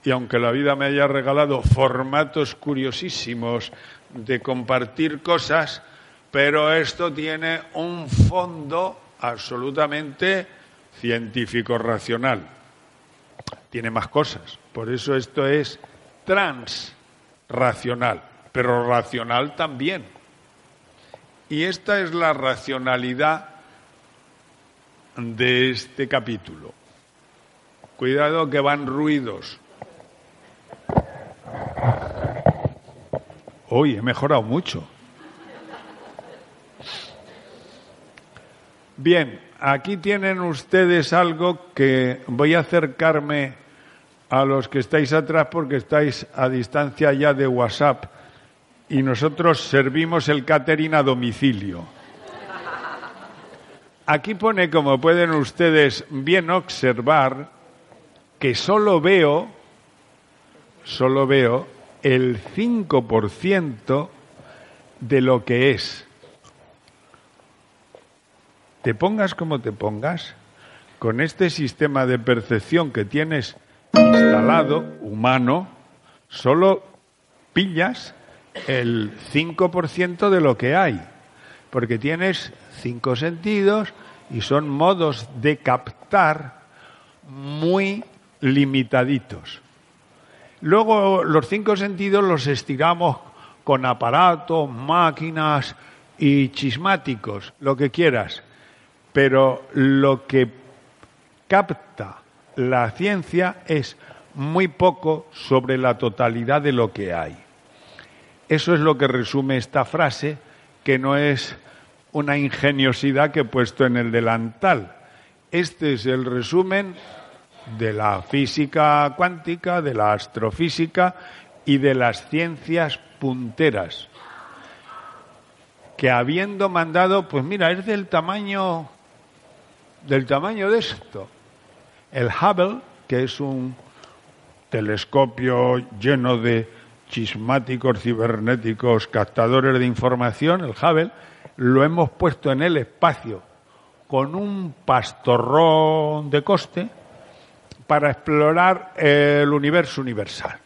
Speaker 2: y aunque la vida me haya regalado formatos curiosísimos de compartir cosas, pero esto tiene un fondo absolutamente científico racional. Tiene más cosas. Por eso esto es transracional, pero racional también. Y esta es la racionalidad de este capítulo. Cuidado que van ruidos. Hoy he mejorado mucho. Bien, aquí tienen ustedes algo que voy a acercarme a los que estáis atrás porque estáis a distancia ya de WhatsApp y nosotros servimos el catering a domicilio. Aquí pone, como pueden ustedes bien observar, que solo veo, solo veo el 5% de lo que es. Te pongas como te pongas, con este sistema de percepción que tienes instalado, humano, solo pillas el 5% de lo que hay, porque tienes cinco sentidos y son modos de captar muy limitaditos. Luego los cinco sentidos los estiramos con aparatos, máquinas y chismáticos, lo que quieras. Pero lo que capta la ciencia es muy poco sobre la totalidad de lo que hay. Eso es lo que resume esta frase, que no es una ingeniosidad que he puesto en el delantal. Este es el resumen de la física cuántica, de la astrofísica y de las ciencias punteras. Que habiendo mandado, pues mira, es del tamaño del tamaño de esto. El Hubble, que es un telescopio lleno de chismáticos cibernéticos, captadores de información, el Hubble, lo hemos puesto en el espacio con un pastorrón de coste para explorar el universo universal.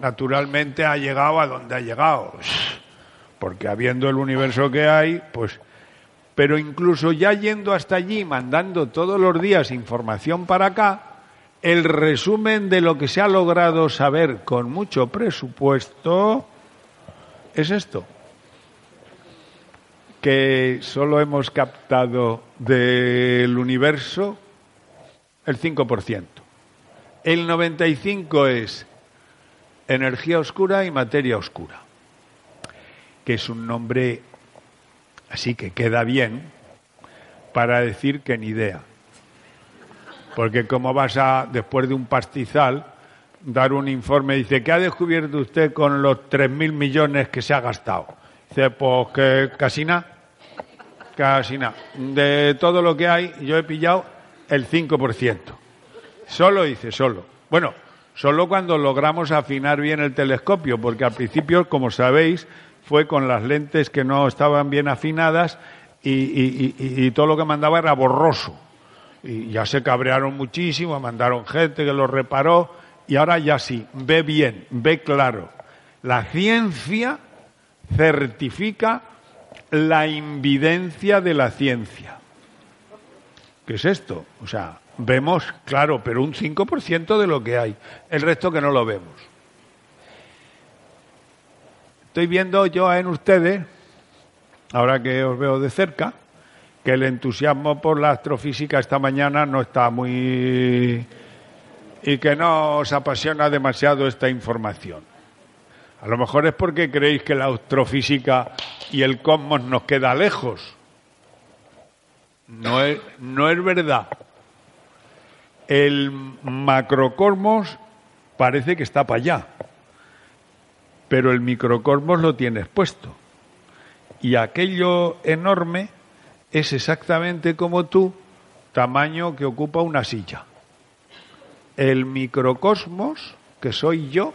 Speaker 2: Naturalmente ha llegado a donde ha llegado, porque habiendo el universo que hay, pues... Pero incluso ya yendo hasta allí, mandando todos los días información para acá, el resumen de lo que se ha logrado saber con mucho presupuesto es esto que solo hemos captado del universo el 5%. El 95% es energía oscura y materia oscura, que es un nombre así que queda bien para decir que ni idea. Porque como vas a, después de un pastizal, dar un informe, dice, ¿qué ha descubierto usted con los 3.000 millones que se ha gastado? Dice, pues que casi nada. Casi nada. De todo lo que hay, yo he pillado el 5%. Solo hice, solo. Bueno, solo cuando logramos afinar bien el telescopio, porque al principio, como sabéis, fue con las lentes que no estaban bien afinadas y, todo lo que mandaba era borroso. Y ya se cabrearon muchísimo, mandaron gente que lo reparó y ahora ya sí, ve bien, ve claro. La ciencia certifica la invidencia de la ciencia. ¿Qué es esto? O sea, vemos, claro, pero un 5% de lo que hay, el resto que no lo vemos. Estoy viendo yo en ustedes, ahora que os veo de cerca, que el entusiasmo por la astrofísica esta mañana no está muy... y que no os apasiona demasiado esta información. A lo mejor es porque creéis que la astrofísica y el cosmos nos queda lejos. No es, no es verdad. El macrocosmos parece que está para allá, pero el microcosmos lo tienes puesto. Y aquello enorme es exactamente como tú, tamaño que ocupa una silla. El microcosmos, que soy yo,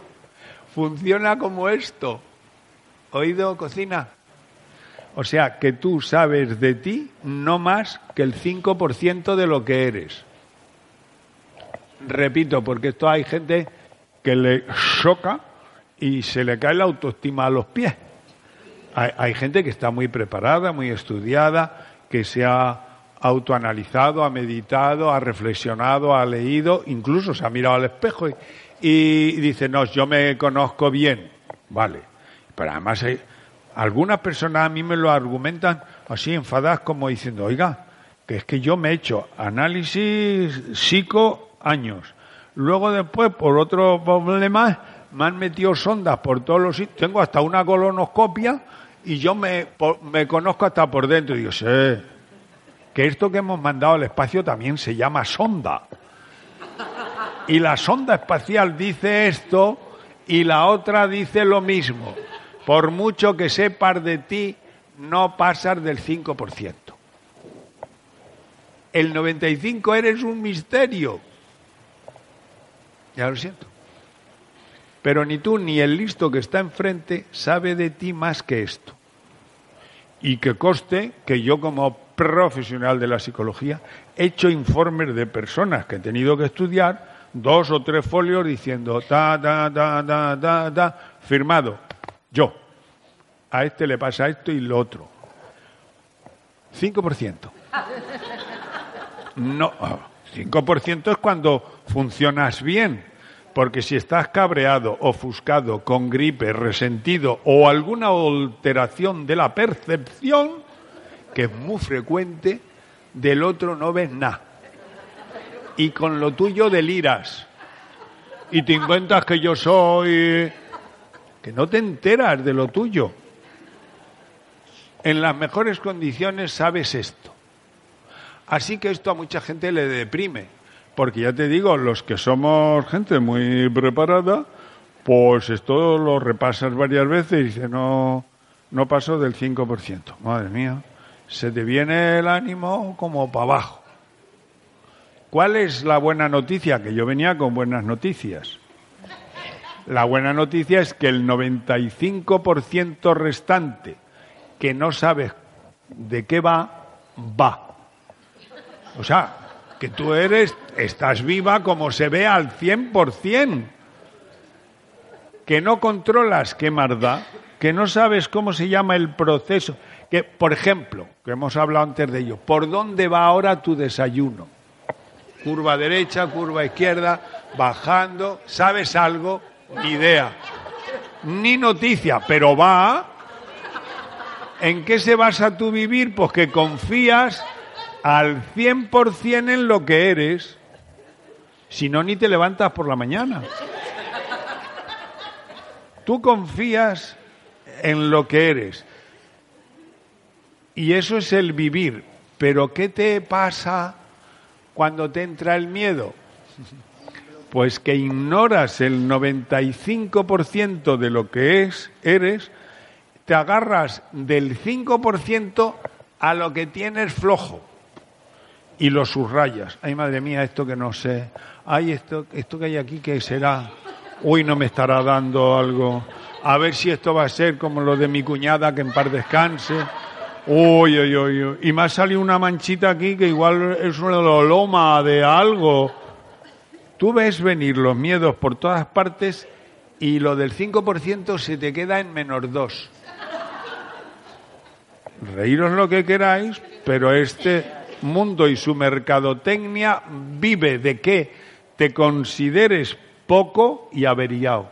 Speaker 2: funciona como esto. ¿Oído, cocina? O sea, que tú sabes de ti no más que el 5% de lo que eres. Repito, porque esto hay gente que le choca y se le cae la autoestima a los pies. Hay, hay gente que está muy preparada, muy estudiada, que se ha autoanalizado, ha meditado, ha reflexionado, ha leído, incluso se ha mirado al espejo y, dice, no, yo me conozco bien. Vale. Pero además hay, algunas personas a mí me lo argumentan así enfadadas como diciendo, oiga, que es que yo me he hecho análisis psico años. Luego después, por otro problema, me han metido sondas por todos los sitios. Tengo hasta una colonoscopia y yo me, me conozco hasta por dentro. Y yo sé que esto que hemos mandado al espacio también se llama sonda. Y la sonda espacial dice esto y la otra dice lo mismo. Por mucho que sepas de ti, no pasas del 5%. El 95 eres un misterio. Ya lo siento. Pero ni tú ni el listo que está enfrente sabe de ti más que esto. Y que coste que yo como profesional de la psicología he hecho informes de personas que he tenido que estudiar, dos o tres folios diciendo ta, ta, ta, ta, ta, ta, firmado. Yo. A este le pasa esto y lo otro. 5%. No, 5% es cuando funcionas bien. Porque si estás cabreado, ofuscado, con gripe, resentido o alguna alteración de la percepción, que es muy frecuente, del otro no ves nada. Y con lo tuyo deliras. Y te encuentras que yo soy... no te enteras de lo tuyo. En las mejores condiciones sabes esto. Así que esto a mucha gente le deprime porque ya te digo, los que somos gente muy preparada, pues esto lo repasas varias veces y dices, no, no paso del 5%. Madre mía, se te viene el ánimo como para abajo. ¿Cuál es la buena noticia? Que yo venía con buenas noticias. La buena noticia es que el 95% restante que no sabes de qué va, va. O sea, que tú eres, estás viva como se ve al 100%, que no controlas qué marda, que no sabes cómo se llama el proceso, que, por ejemplo, que hemos hablado antes de ello, ¿por dónde va ahora tu desayuno? Curva derecha, curva izquierda, bajando, ¿sabes algo? Ni idea. Ni noticia, pero va. ¿En qué se basa tu vivir? Pues que confías al 100% en lo que eres, si no ni te levantas por la mañana. Tú confías en lo que eres. Y eso es el vivir. Pero ¿qué te pasa cuando te entra el miedo? Pues que ignoras el 95% de lo que es, eres, te agarras del 5% a lo que tienes flojo y lo subrayas. Ay, madre mía, esto que no sé. Ay, esto, esto que hay aquí, ¿qué será? Uy, no me estará dando algo. A ver si esto va a ser como lo de mi cuñada, que en par descanse. Uy, uy, uy, Y me ha salido una manchita aquí que igual es una loma de algo. Tú ves venir los miedos por todas partes y lo del 5% se te queda en menos 2. reíros lo que queráis, pero este mundo y su mercadotecnia vive de que te consideres poco y averiado.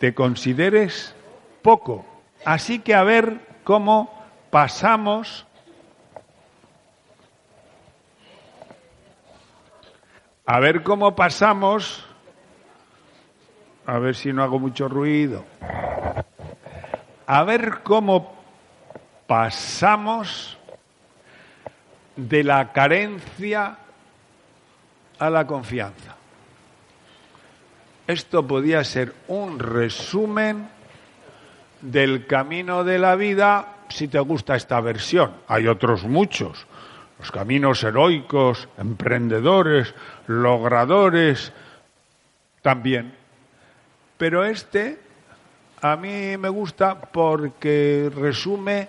Speaker 2: Te consideres poco. Así que a ver cómo pasamos a ver cómo pasamos a ver si no hago mucho ruido a ver cómo pasamos de la carencia a la confianza. Esto podía ser un resumen del camino de la vida si te gusta esta versión. Hay otros muchos, los caminos heroicos, emprendedores, logradores, también. Pero este a mí me gusta porque resume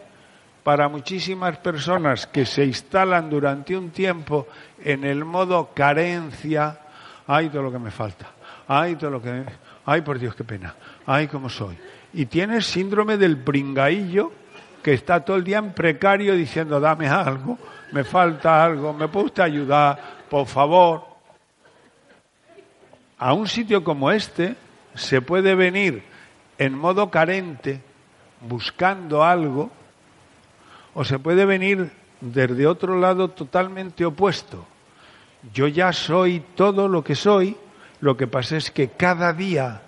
Speaker 2: para muchísimas personas que se instalan durante un tiempo en el modo carencia, ay todo lo que me falta, ay todo lo que, ay por Dios qué pena, ay cómo soy. Y tienes síndrome del pringaillo que está todo el día en precario diciendo dame algo, me falta algo, me puede usted ayudar, por favor. A un sitio como este se puede venir en modo carente, buscando algo, o se puede venir desde otro lado totalmente opuesto. Yo ya soy todo lo que soy, lo que pasa es que cada día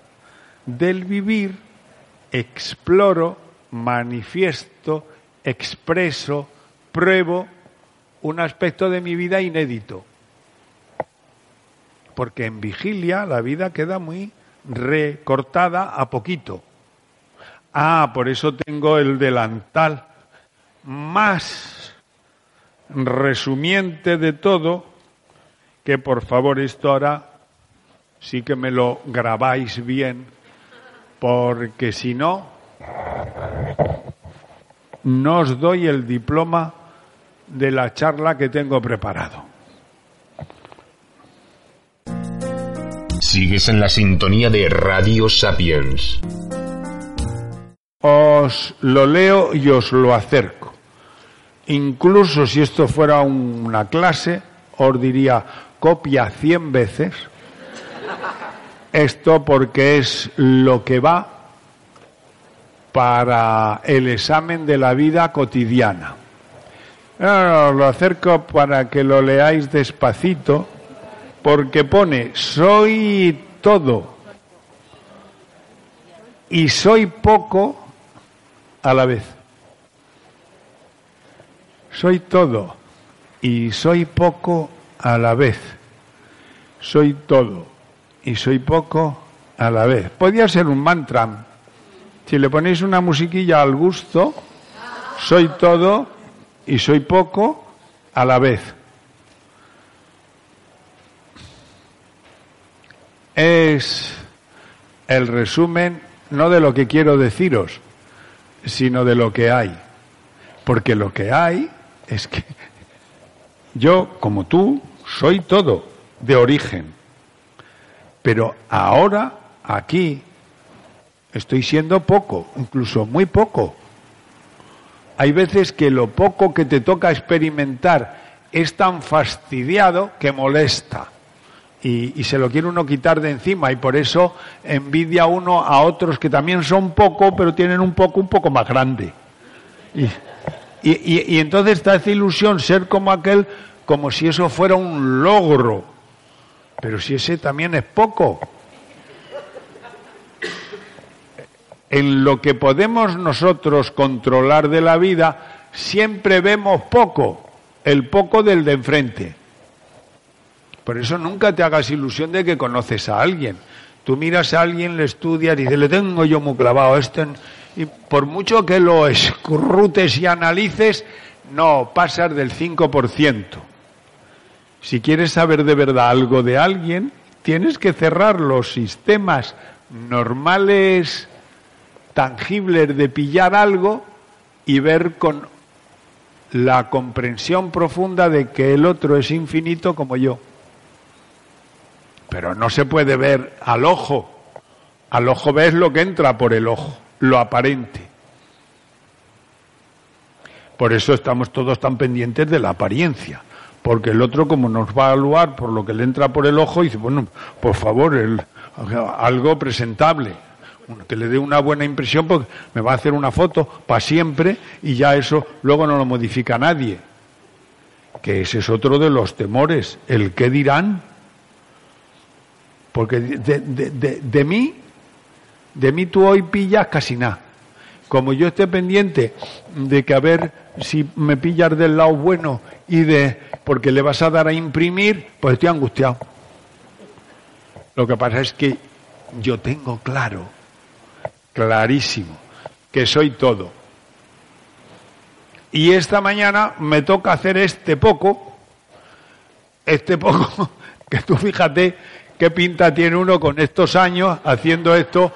Speaker 2: del vivir exploro, manifiesto, expreso, pruebo un aspecto de mi vida inédito. Porque en vigilia la vida queda muy recortada a poquito. Ah, por eso tengo el delantal más resumiente de todo, que por favor esto ahora sí que me lo grabáis bien, porque si no, no os doy el diploma de la charla que tengo preparado.
Speaker 1: Sigues en la sintonía de Radio Sapiens.
Speaker 2: Os lo leo y os lo acerco. Incluso si esto fuera una clase, os diría copia cien veces. Esto porque es lo que va para el examen de la vida cotidiana. lo acerco para que lo leáis despacito porque pone soy todo y soy poco a la vez. Soy todo y soy poco a la vez. Soy todo y soy poco a la vez. Podría ser un mantra. Si le ponéis una musiquilla al gusto, soy todo y soy poco a la vez. es el resumen no de lo que quiero deciros, sino de lo que hay. Porque lo que hay es que yo, como tú, soy todo de origen. Pero ahora, aquí, estoy siendo poco, incluso muy poco. Hay veces que lo poco que te toca experimentar es tan fastidiado que molesta y, se lo quiere uno quitar de encima y por eso envidia uno a otros que también son poco, pero tienen un poco un poco más grande. Y, y entonces está esa ilusión ser como aquel, como si eso fuera un logro. Pero si ese también es poco. En lo que podemos nosotros controlar de la vida, siempre vemos poco, el poco del de enfrente. Por eso nunca te hagas ilusión de que conoces a alguien. Tú miras a alguien, le estudias y dices, le tengo yo muy clavado esto. Y por mucho que lo escrutes y analices, no pasas del 5%. Si quieres saber de verdad algo de alguien, tienes que cerrar los sistemas normales, tangibles de pillar algo y ver con la comprensión profunda de que el otro es infinito como yo. Pero no se puede ver al ojo. Al ojo ves lo que entra por el ojo. lo aparente. Por eso estamos todos tan pendientes de la apariencia. Porque el otro, como nos va a evaluar por lo que le entra por el ojo, dice, bueno, por favor, el, algo presentable, que le dé una buena impresión, porque me va a hacer una foto para siempre y ya eso luego no lo modifica nadie. Que ese es otro de los temores, el qué dirán. Porque de, de, de mí, de mí tú hoy pillas casi nada. Como yo esté pendiente de que a ver si me pillas del lado bueno y de porque le vas a dar a imprimir, pues estoy angustiado. Lo que pasa es que yo tengo claro, clarísimo, que soy todo. Y esta mañana me toca hacer este poco, este poco, que tú fíjate qué pinta tiene uno con estos años haciendo esto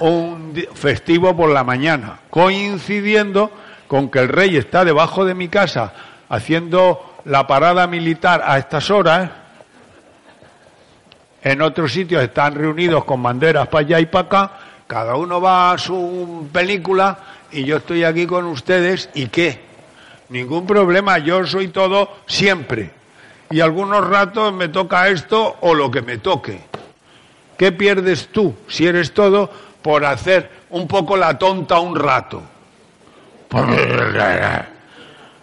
Speaker 2: un festivo por la mañana, coincidiendo con que el rey está debajo de mi casa haciendo la parada militar a estas horas, en otros sitios están reunidos con banderas para allá y para acá, cada uno va a su película y yo estoy aquí con ustedes y qué, ningún problema, yo soy todo siempre. Y algunos ratos me toca esto o lo que me toque. ¿Qué pierdes tú si eres todo por hacer un poco la tonta un rato?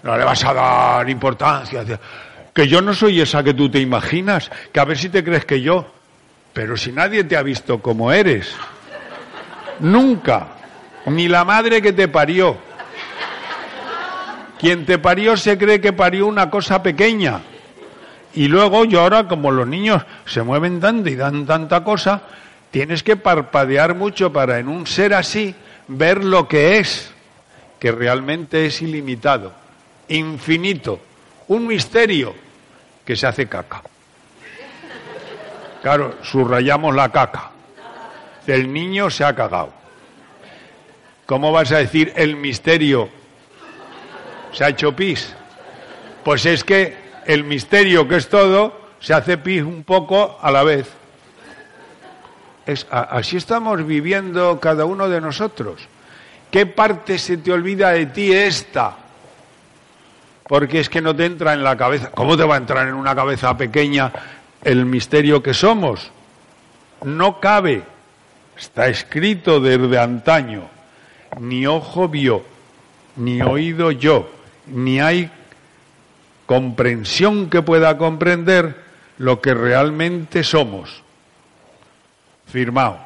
Speaker 2: no le vas a dar importancia. Que yo no soy esa que tú te imaginas, que a ver si te crees que yo. Pero si nadie te ha visto como eres, nunca, ni la madre que te parió. Quien te parió se cree que parió una cosa pequeña. Y luego yo ahora, como los niños se mueven tanto y dan tanta cosa, tienes que parpadear mucho para en un ser así ver lo que es, que realmente es ilimitado infinito, un misterio que se hace caca. Claro, subrayamos la caca. El niño se ha cagado. ¿Cómo vas a decir el misterio se ha hecho pis? Pues es que el misterio que es todo se hace pis un poco a la vez. Así estamos viviendo cada uno de nosotros. ¿Qué parte se te olvida de ti esta? porque es que no te entra en la cabeza. ¿Cómo te va a entrar en una cabeza pequeña el misterio que somos? No cabe. Está escrito desde antaño. Ni ojo vio, ni oído yo, ni hay comprensión que pueda comprender lo que realmente somos. Firmado.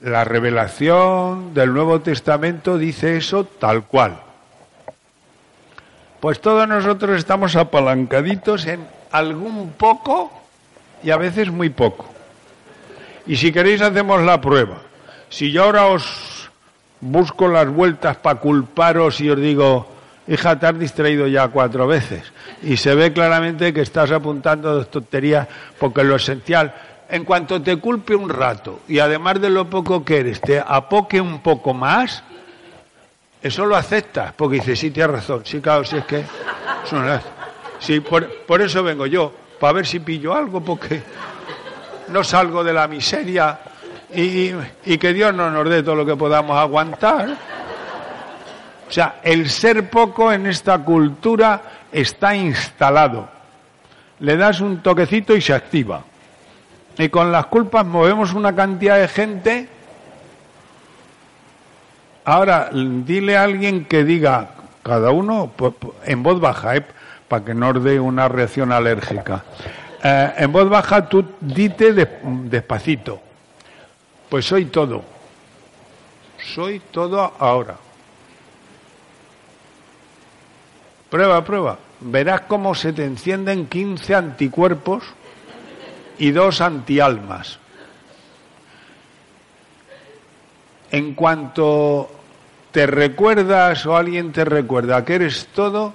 Speaker 2: La revelación del Nuevo Testamento dice eso tal cual. Pues todos nosotros estamos apalancaditos en algún poco y a veces muy poco. Y si queréis hacemos la prueba. Si yo ahora os busco las vueltas para culparos y os digo, hija, te has distraído ya cuatro veces. Y se ve claramente que estás apuntando dos tonterías porque lo esencial, en cuanto te culpe un rato y además de lo poco que eres, te apoque un poco más, eso lo aceptas, porque dices, sí, tienes razón, sí, claro, sí es que... Sí, por, por eso vengo yo, para ver si pillo algo, porque no salgo de la miseria y, que Dios no nos dé todo lo que podamos aguantar. O sea, el ser poco en esta cultura está instalado. Le das un toquecito y se activa. Y con las culpas movemos una cantidad de gente Ahora, dile a alguien que diga, cada uno en voz baja, ¿eh? para que no os dé una reacción alérgica. Eh, en voz baja tú dite despacito. Pues soy todo. Soy todo ahora. Prueba, prueba. Verás cómo se te encienden 15 anticuerpos y dos antialmas. En cuanto te recuerdas o alguien te recuerda que eres todo,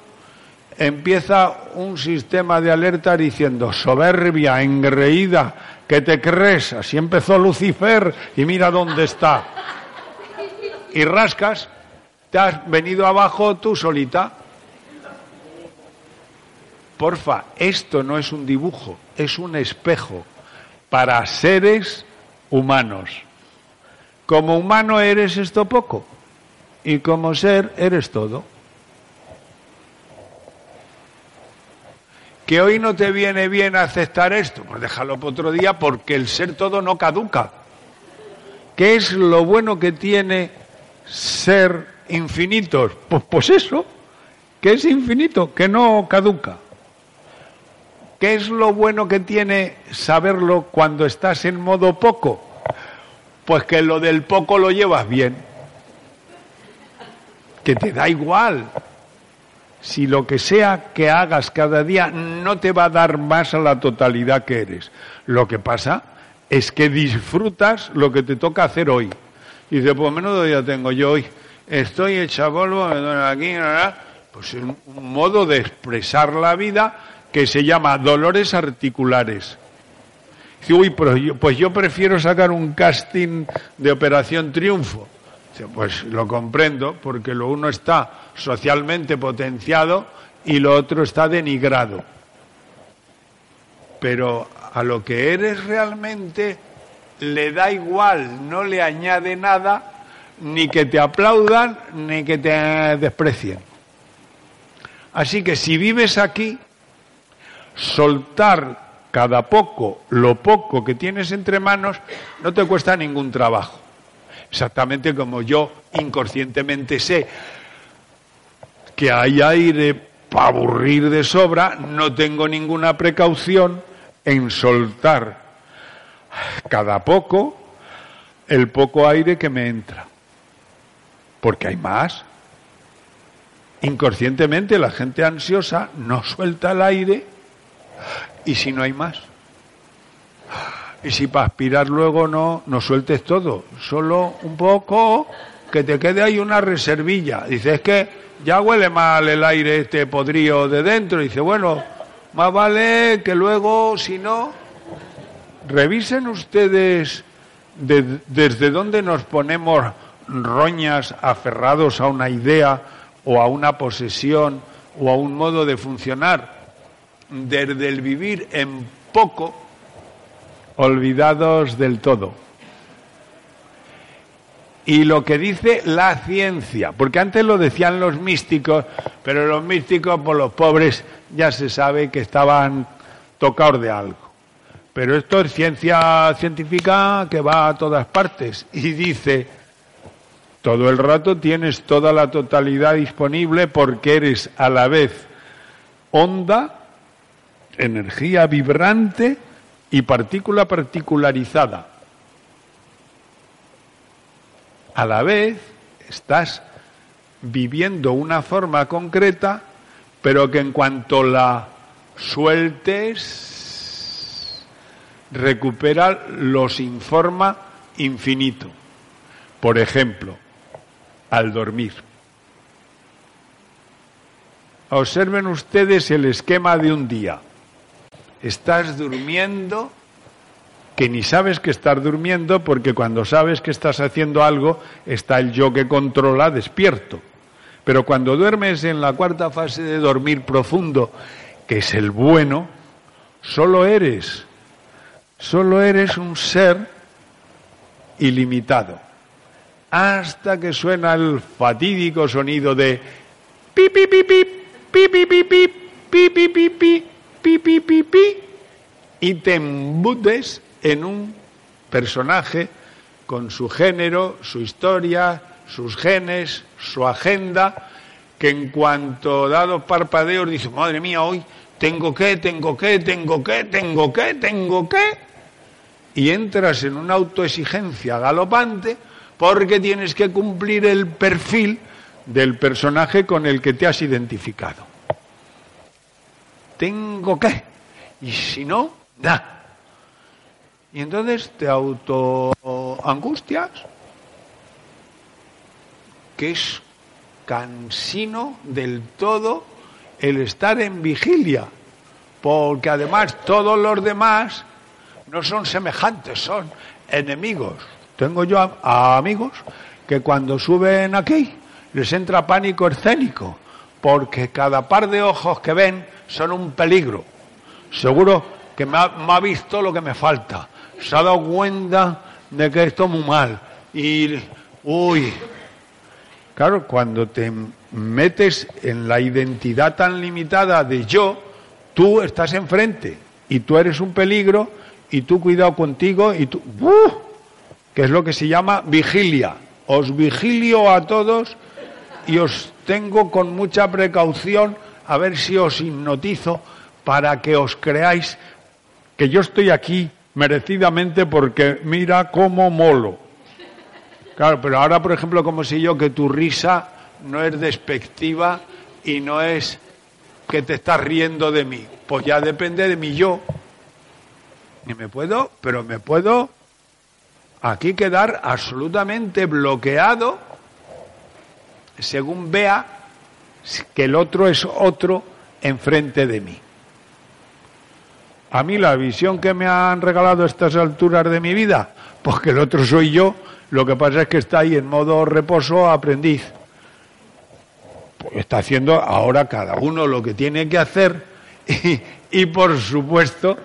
Speaker 2: empieza un sistema de alerta diciendo, soberbia, engreída, que te crees, así empezó Lucifer y mira dónde está. Y rascas, te has venido abajo tú solita. Porfa, esto no es un dibujo, es un espejo para seres humanos como humano eres esto poco y como ser eres todo. Que hoy no te viene bien aceptar esto, pues déjalo para otro día porque el ser todo no caduca. ¿Qué es lo bueno que tiene ser infinitos? Pues, pues eso, que es infinito, que no caduca. ¿Qué es lo bueno que tiene saberlo cuando estás en modo poco? Pues que lo del poco lo llevas bien. Que te da igual. Si lo que sea que hagas cada día no te va a dar más a la totalidad que eres. Lo que pasa es que disfrutas lo que te toca hacer hoy. Y dice, pues menudo ya tengo yo hoy. Estoy hecha polvo, aquí, pues un modo de expresar la vida que se llama dolores articulares. Dice, uy, pues yo prefiero sacar un casting de Operación Triunfo. Pues lo comprendo, porque lo uno está socialmente potenciado y lo otro está denigrado. Pero a lo que eres realmente le da igual, no le añade nada, ni que te aplaudan, ni que te desprecien. Así que si vives aquí, soltar cada poco lo poco que tienes entre manos no te cuesta ningún trabajo. Exactamente como yo inconscientemente sé que hay aire para aburrir de sobra, no tengo ninguna precaución en soltar cada poco el poco aire que me entra. Porque hay más. Inconscientemente la gente ansiosa no suelta el aire y si no hay más. Y si para aspirar luego no, no sueltes todo, solo un poco, que te quede ahí una reservilla. Dice, es que ya huele mal el aire este podrío de dentro. Dice, bueno, más vale que luego, si no, revisen ustedes desde dónde nos ponemos roñas aferrados a una idea o a una posesión o a un modo de funcionar desde el vivir en poco, olvidados del todo. Y lo que dice la ciencia, porque antes lo decían los místicos, pero los místicos por los pobres ya se sabe que estaban tocados de algo. Pero esto es ciencia científica que va a todas partes y dice, todo el rato tienes toda la totalidad disponible porque eres a la vez onda energía vibrante y partícula particularizada. A la vez estás viviendo una forma concreta, pero que en cuanto la sueltes, recupera los informa infinito. Por ejemplo, al dormir. Observen ustedes el esquema de un día estás durmiendo que ni sabes que estás durmiendo porque cuando sabes que estás haciendo algo está el yo que controla despierto. Pero cuando duermes en la cuarta fase de dormir profundo, que es el bueno, solo eres, solo eres un ser ilimitado. Hasta que suena el fatídico sonido de pi pi pi pi pi pi pi pi pi pi pi pi, pi, pi, pi, y te embutes en un personaje con su género, su historia, sus genes, su agenda, que en cuanto dado parpadeos dice, madre mía, hoy tengo que, tengo que, tengo que, tengo que, tengo que, y entras en una autoexigencia galopante porque tienes que cumplir el perfil del personaje con el que te has identificado tengo que. Y si no, da. Y entonces te autoangustias, que es cansino del todo el estar en vigilia, porque además todos los demás no son semejantes, son enemigos. Tengo yo amigos que cuando suben aquí les entra pánico escénico, porque cada par de ojos que ven son un peligro. Seguro que me ha, visto lo que me falta. Se ha dado cuenta de que esto es muy mal. y, uy, claro, cuando te metes en la identidad tan limitada de yo, tú estás enfrente y tú eres un peligro y tú cuidado contigo y tú, ¡uh! que es lo que se llama vigilia. Os vigilio a todos y os tengo con mucha precaución a ver si os hipnotizo para que os creáis que yo estoy aquí merecidamente porque mira cómo molo. Claro, pero ahora, por ejemplo, como si yo que tu risa no es despectiva y no es que te estás riendo de mí. Pues ya depende de mi yo. Y me puedo, pero me puedo aquí quedar absolutamente bloqueado según vea que el otro es otro enfrente de mí. A mí la visión que me han regalado a estas alturas de mi vida, pues que el otro soy yo, lo que pasa es que está ahí en modo reposo aprendiz. Pues está haciendo ahora cada uno lo que tiene que hacer y, y por supuesto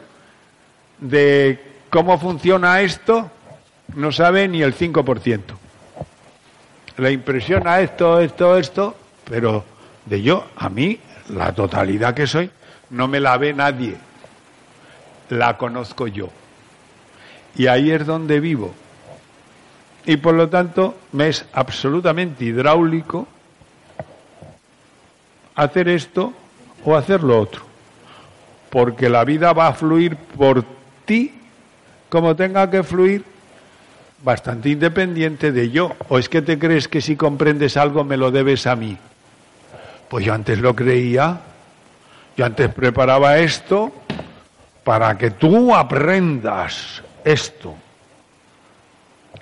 Speaker 2: de cómo funciona esto no sabe ni el 5%. Le impresiona esto, esto, esto, pero de yo, a mí, la totalidad que soy, no me la ve nadie. La conozco yo. Y ahí es donde vivo. Y por lo tanto me es absolutamente hidráulico hacer esto o hacer lo otro. Porque la vida va a fluir por ti como tenga que fluir bastante independiente de yo. ¿O es que te crees que si comprendes algo me lo debes a mí? Pues yo antes lo creía, yo antes preparaba esto para que tú aprendas esto.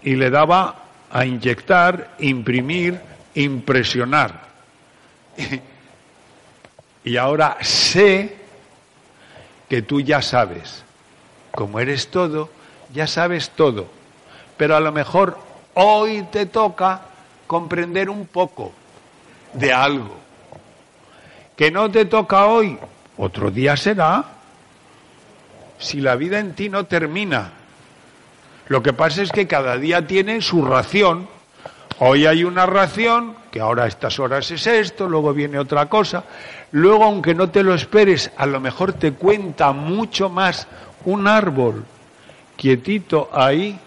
Speaker 2: Y le daba a inyectar, imprimir, impresionar. Y ahora sé que tú ya sabes. Como eres todo, ya sabes todo. Pero a lo mejor hoy te toca comprender un poco de algo. Que no te toca hoy, otro día será. Si la vida en ti no termina. Lo que pasa es que cada día tiene su ración. Hoy hay una ración, que ahora a estas horas es esto, luego viene otra cosa. Luego, aunque no te lo esperes, a lo mejor te cuenta mucho más un árbol quietito ahí,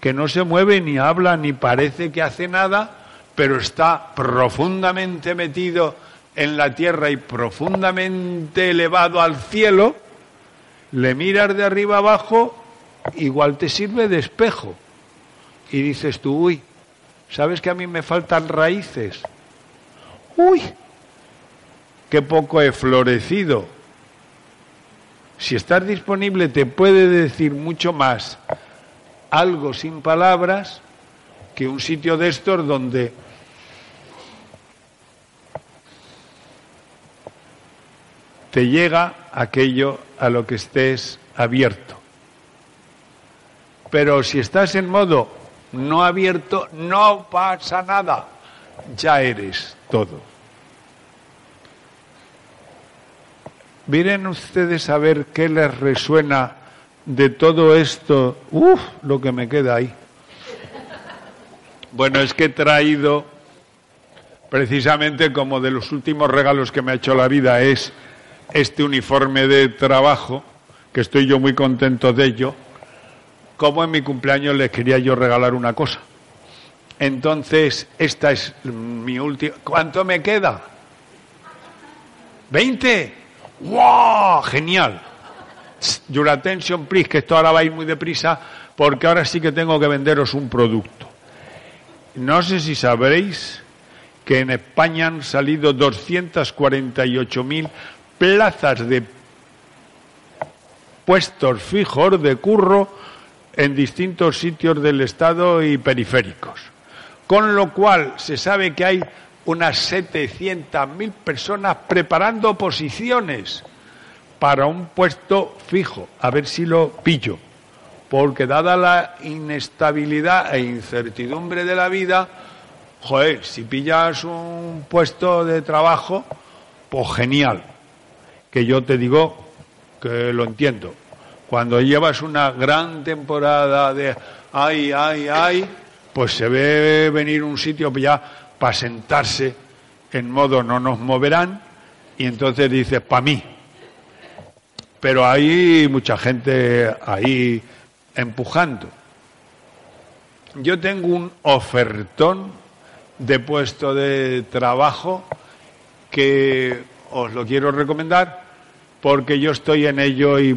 Speaker 2: que no se mueve ni habla ni parece que hace nada, pero está profundamente metido en la tierra y profundamente elevado al cielo, le miras de arriba abajo, igual te sirve de espejo. Y dices tú, uy, ¿sabes que a mí me faltan raíces? Uy, qué poco he florecido. Si estás disponible te puede decir mucho más algo sin palabras que un sitio de estos donde te llega aquello a lo que estés abierto. Pero si estás en modo no abierto, no pasa nada, ya eres todo. Miren ustedes a ver qué les resuena de todo esto. Uf, lo que me queda ahí. Bueno, es que he traído, precisamente como de los últimos regalos que me ha hecho la vida, es este uniforme de trabajo, que estoy yo muy contento de ello, como en mi cumpleaños les quería yo regalar una cosa. Entonces, esta es mi última. ¿Cuánto me queda? ¿20? ¡Wow! Genial. Your attention, please, que esto ahora va a ir muy deprisa, porque ahora sí que tengo que venderos un producto. No sé si sabréis que en España han salido 248.000 plazas de puestos fijos de curro en distintos sitios del Estado y periféricos. Con lo cual se sabe que hay unas 700.000 personas preparando posiciones para un puesto fijo, a ver si lo pillo. Porque dada la inestabilidad e incertidumbre de la vida, joder, si pillas un puesto de trabajo, pues genial. Que yo te digo que lo entiendo. Cuando llevas una gran temporada de ay, ay, ay, pues se ve venir un sitio ya para sentarse en modo no nos moverán y entonces dice, para mí. Pero hay mucha gente ahí empujando. Yo tengo un ofertón de puesto de trabajo que os lo quiero recomendar porque yo estoy en ello y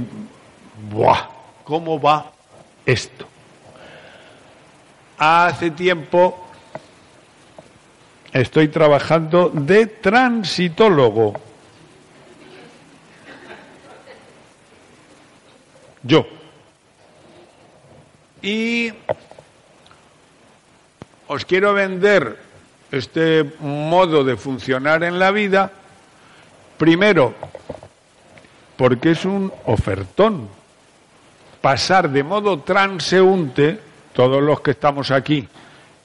Speaker 2: ¡buah! ¿Cómo va esto? Hace tiempo estoy trabajando de transitólogo. Yo. Y os quiero vender este modo de funcionar en la vida, primero, porque es un ofertón. Pasar de modo transeúnte, todos los que estamos aquí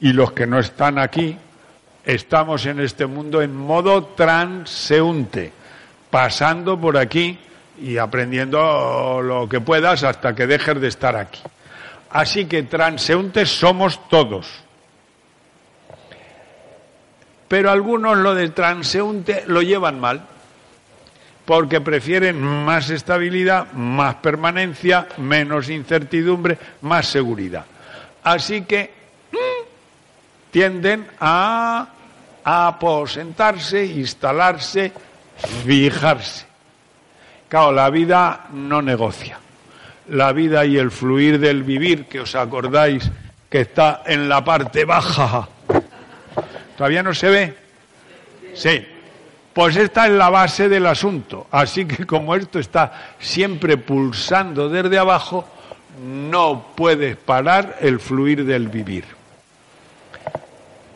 Speaker 2: y los que no están aquí, estamos en este mundo en modo transeúnte, pasando por aquí y aprendiendo lo que puedas hasta que dejes de estar aquí. Así que transeúntes somos todos. Pero algunos lo de transeúnte lo llevan mal, porque prefieren más estabilidad, más permanencia, menos incertidumbre, más seguridad. Así que mm, tienden a, aposentarse, instalarse, fijarse. Claro, la vida no negocia. La vida y el fluir del vivir, que os acordáis que está en la parte baja ¿Todavía no se ve? Sí. Pues esta es la base del asunto. Así que como esto está siempre pulsando desde abajo, no puedes parar el fluir del vivir.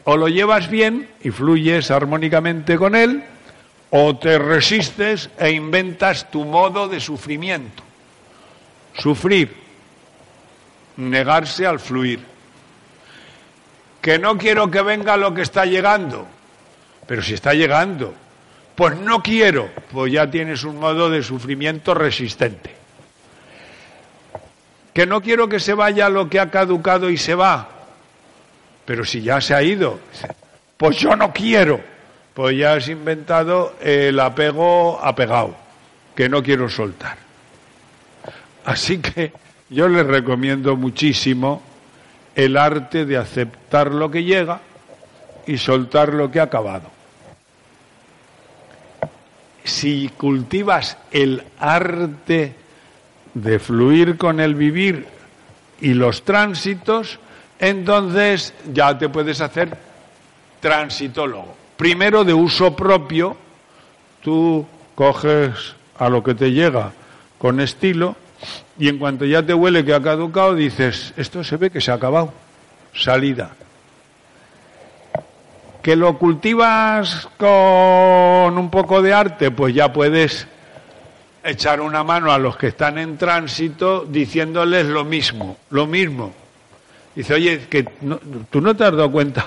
Speaker 2: O lo llevas bien y fluyes armónicamente con él, o te resistes e inventas tu modo de sufrimiento. Sufrir, negarse al fluir que no quiero que venga lo que está llegando. Pero si está llegando, pues no quiero, pues ya tienes un modo de sufrimiento resistente. Que no quiero que se vaya lo que ha caducado y se va. Pero si ya se ha ido, pues yo no quiero. Pues ya has inventado el apego apegado, que no quiero soltar. Así que yo les recomiendo muchísimo el arte de aceptar lo que llega y soltar lo que ha acabado. Si cultivas el arte de fluir con el vivir y los tránsitos, entonces ya te puedes hacer transitólogo. Primero de uso propio, tú coges a lo que te llega con estilo y en cuanto ya te huele que ha caducado, dices, esto se ve que se ha acabado. Salida. Que lo cultivas con un poco de arte, pues ya puedes echar una mano a los que están en tránsito diciéndoles lo mismo, lo mismo. Dice, oye, que tú no te has dado cuenta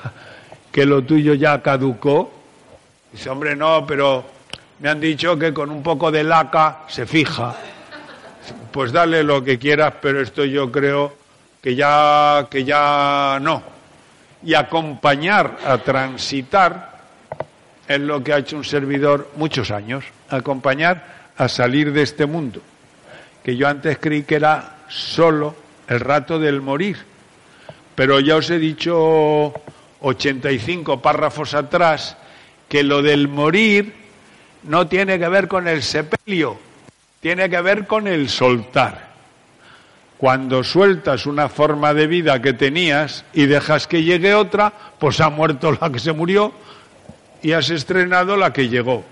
Speaker 2: que lo tuyo ya caducó. Dice, hombre, no, pero me han dicho que con un poco de laca se fija pues dale lo que quieras, pero esto yo creo que ya, que ya no. Y acompañar a transitar es lo que ha hecho un servidor muchos años, acompañar a salir de este mundo, que yo antes creí que era solo el rato del morir, pero ya os he dicho 85 párrafos atrás que lo del morir no tiene que ver con el sepelio, tiene que ver con el soltar. Cuando sueltas una forma de vida que tenías y dejas que llegue otra, pues ha muerto la que se murió y has estrenado la que llegó.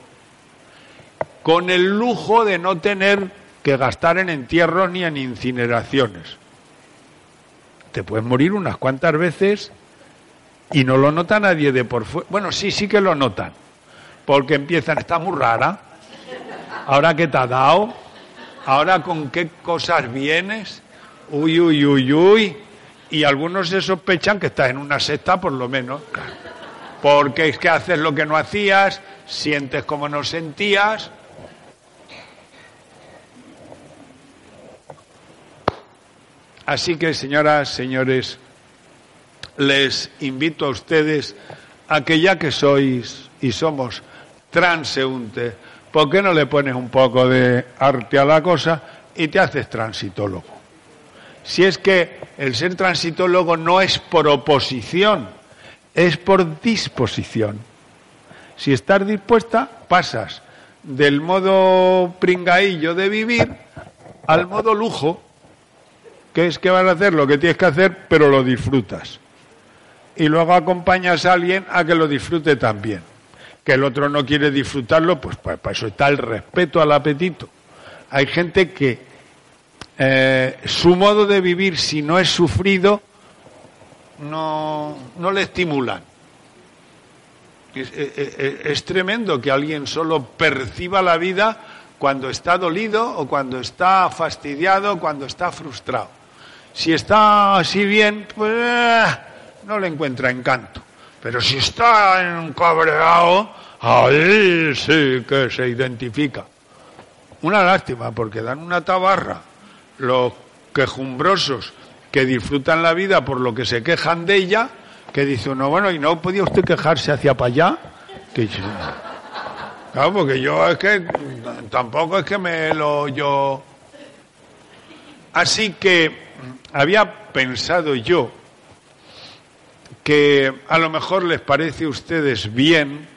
Speaker 2: Con el lujo de no tener que gastar en entierros ni en incineraciones. Te puedes morir unas cuantas veces y no lo nota nadie de por fuera. Bueno, sí, sí que lo notan. Porque empiezan, está muy rara, ahora que te ha dado, ahora con qué cosas vienes, uy, uy, uy, uy, y algunos se sospechan que estás en una secta por lo menos, porque es que haces lo que no hacías, sientes como no sentías. Así que, señoras, señores, les invito a ustedes a que ya que sois y somos transeúntes, ¿por qué no le pones un poco de arte a la cosa y te haces transitólogo? Si es que el ser transitólogo no es por oposición, es por disposición. Si estás dispuesta, pasas del modo pringaillo de vivir al modo lujo, que es que vas a hacer lo que tienes que hacer, pero lo disfrutas. Y luego acompañas a alguien a que lo disfrute también. Que el otro no quiere disfrutarlo, pues para, eso está el respeto al apetito. Hay gente que eh, su modo de vivir, si no es sufrido, no, no le estimulan. Es, tremendo que alguien solo perciba la vida cuando está dolido o cuando está fastidiado, cuando está frustrado. Si está así bien, pues eh, no le encuentra encanto. Pero si está encabreado, ahí sí que se identifica. Una lástima, porque dan una tabarra los quejumbrosos que disfrutan la vida por lo que se quejan de ella, que dice uno, bueno, ¿y no podía usted quejarse hacia para allá? Que, claro, porque yo es que tampoco es que me lo yo. Así que había pensado yo que a lo mejor les parece a ustedes bien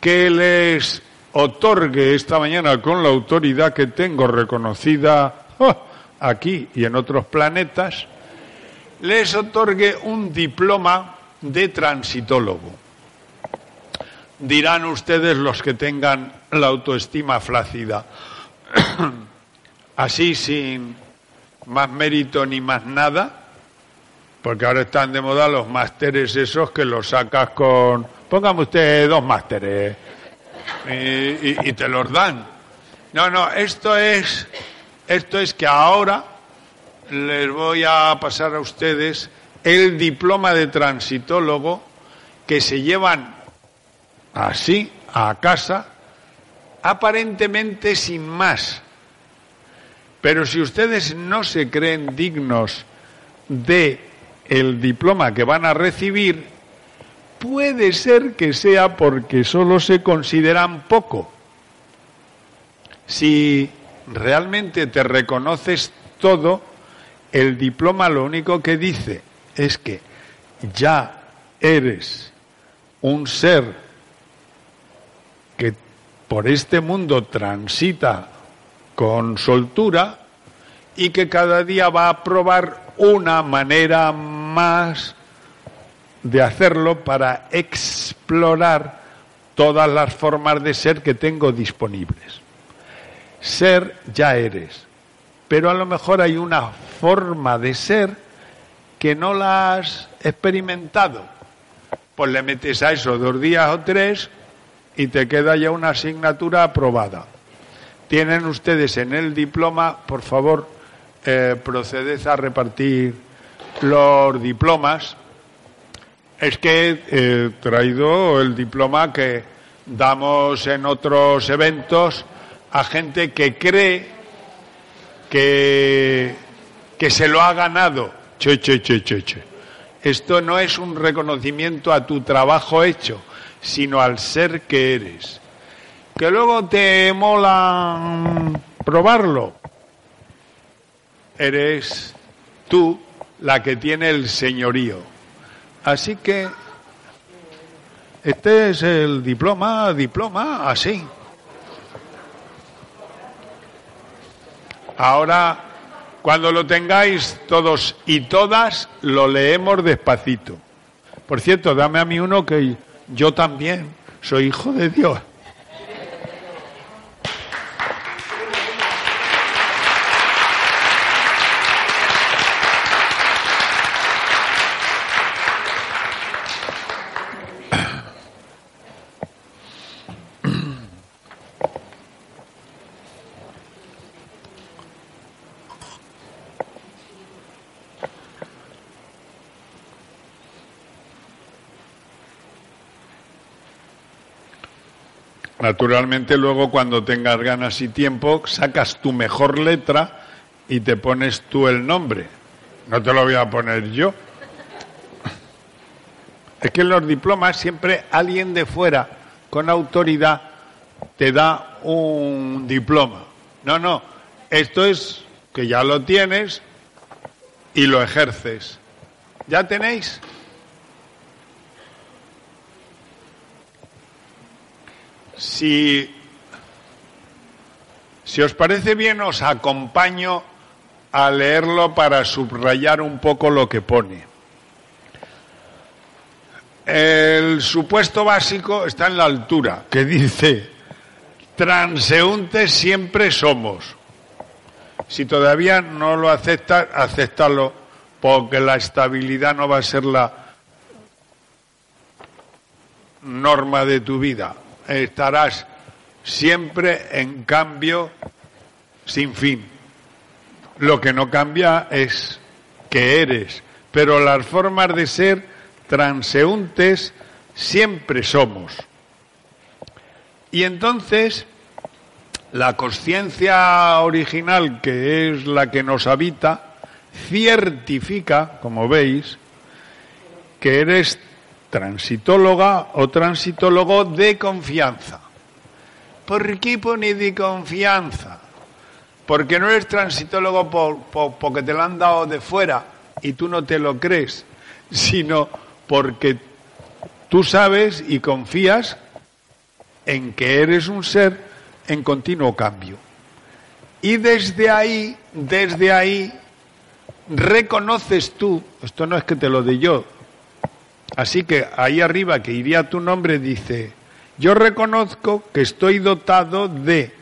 Speaker 2: que les otorgue esta mañana con la autoridad que tengo reconocida aquí y en otros planetas, les otorgue un diploma de transitólogo. Dirán ustedes los que tengan la autoestima flácida, así sin más mérito ni más nada, porque ahora están de moda los másteres esos que los sacas con, póngame usted dos másteres y, y te los dan. No, no, esto es, esto es que ahora les voy a pasar a ustedes el diploma de transitólogo que se llevan así a casa, aparentemente sin más. Pero si ustedes no se creen dignos de el diploma que van a recibir, puede ser que sea porque solo se consideran poco. Si realmente te reconoces todo, el diploma lo único que dice es que ya eres un ser que por este mundo transita con soltura y que cada día va a probar una manera más de hacerlo para explorar todas las formas de ser que tengo disponibles. Ser ya eres pero a lo mejor hay una forma de ser que no la has experimentado. Pues le metes a eso dos días o tres y te queda ya una asignatura aprobada. Tienen ustedes en el diploma, por favor, eh, proceded a repartir los diplomas. Es que he traído el diploma que damos en otros eventos a gente que cree que, que se lo ha ganado. Che, che, che, che. Esto no es un reconocimiento a tu trabajo hecho, sino al ser que eres. Que luego te mola probarlo. Eres tú la que tiene el señorío. Así que este es el diploma, diploma, así. Ahora, cuando lo tengáis todos y todas, lo leemos despacito. Por cierto, dame a mí uno que yo también soy hijo de Dios. Naturalmente luego cuando tengas ganas y tiempo sacas tu mejor letra y te pones tú el nombre. No te lo voy a poner yo. Es que en los diplomas siempre alguien de fuera con autoridad te da un diploma. No, no, esto es que ya lo tienes y lo ejerces. ¿Ya tenéis? Si, si os parece bien, os acompaño a leerlo para subrayar un poco lo que pone. El supuesto básico está en la altura, que dice, transeúntes siempre somos. Si todavía no lo aceptas, acéptalo, porque la estabilidad no va a ser la norma de tu vida. Estarás siempre en cambio sin fin. Lo que no cambia es que eres, pero las formas de ser transeúntes siempre somos. Y entonces, la conciencia original, que es la que nos habita, ciertifica, como veis, que eres transitóloga o transitólogo de confianza. ¿Por qué pone de confianza? Porque no eres transitólogo porque te lo han dado de fuera y tú no te lo crees, sino porque tú sabes y confías en que eres un ser en continuo cambio. Y desde ahí, desde ahí, reconoces tú, esto no es que te lo dé yo, así que ahí arriba que iría tu nombre dice, yo reconozco que estoy dotado de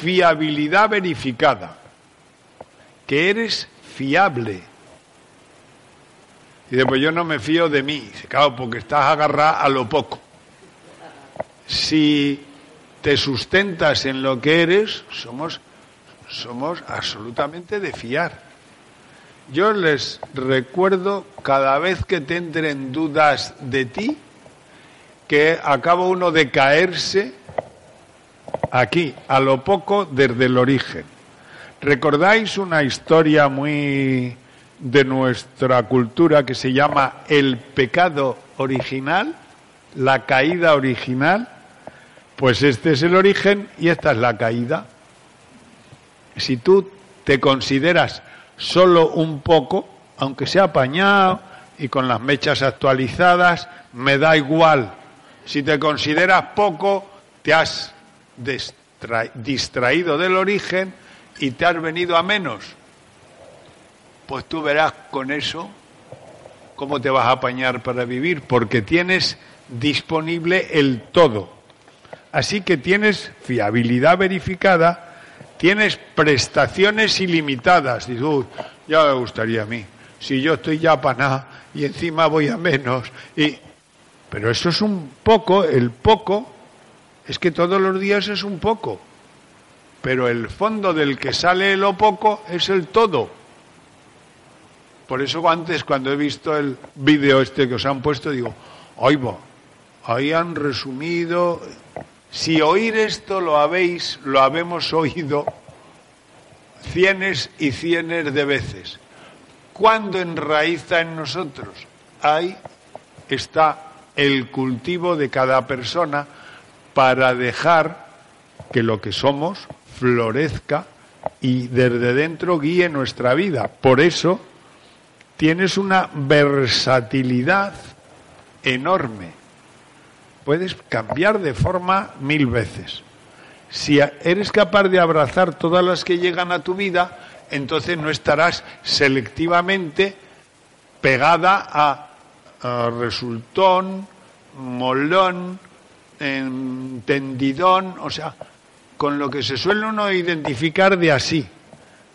Speaker 2: fiabilidad verificada, que eres fiable y después yo no me fío de mí, claro, porque estás agarrado a lo poco. Si te sustentas en lo que eres, somos, somos absolutamente de fiar. Yo les recuerdo cada vez que te entren dudas de ti, que acaba uno de caerse aquí, a lo poco desde el origen. ¿Recordáis una historia muy de nuestra cultura que se llama el pecado original, la caída original, pues este es el origen y esta es la caída. Si tú te consideras solo un poco, aunque sea apañado y con las mechas actualizadas, me da igual. Si te consideras poco, te has distraído del origen y te has venido a menos pues tú verás con eso cómo te vas a apañar para vivir, porque tienes disponible el todo. Así que tienes fiabilidad verificada, tienes prestaciones ilimitadas. Dices, uy, ya me gustaría a mí. Si yo estoy ya para nada y encima voy a menos. Y... Pero eso es un poco, el poco, es que todos los días es un poco. Pero el fondo del que sale lo poco es el todo. Por eso antes, cuando he visto el vídeo este que os han puesto, digo, oigo, ahí han resumido. Si oír esto lo habéis, lo habemos oído cienes y cienes de veces. ¿Cuándo enraiza en nosotros? Ahí está el cultivo de cada persona para dejar que lo que somos florezca y desde dentro guíe nuestra vida. Por eso tienes una versatilidad enorme. Puedes cambiar de forma mil veces. Si eres capaz de abrazar todas las que llegan a tu vida, entonces no estarás selectivamente pegada a, resultón, molón, entendidón, o sea, con lo que se suele uno identificar de así.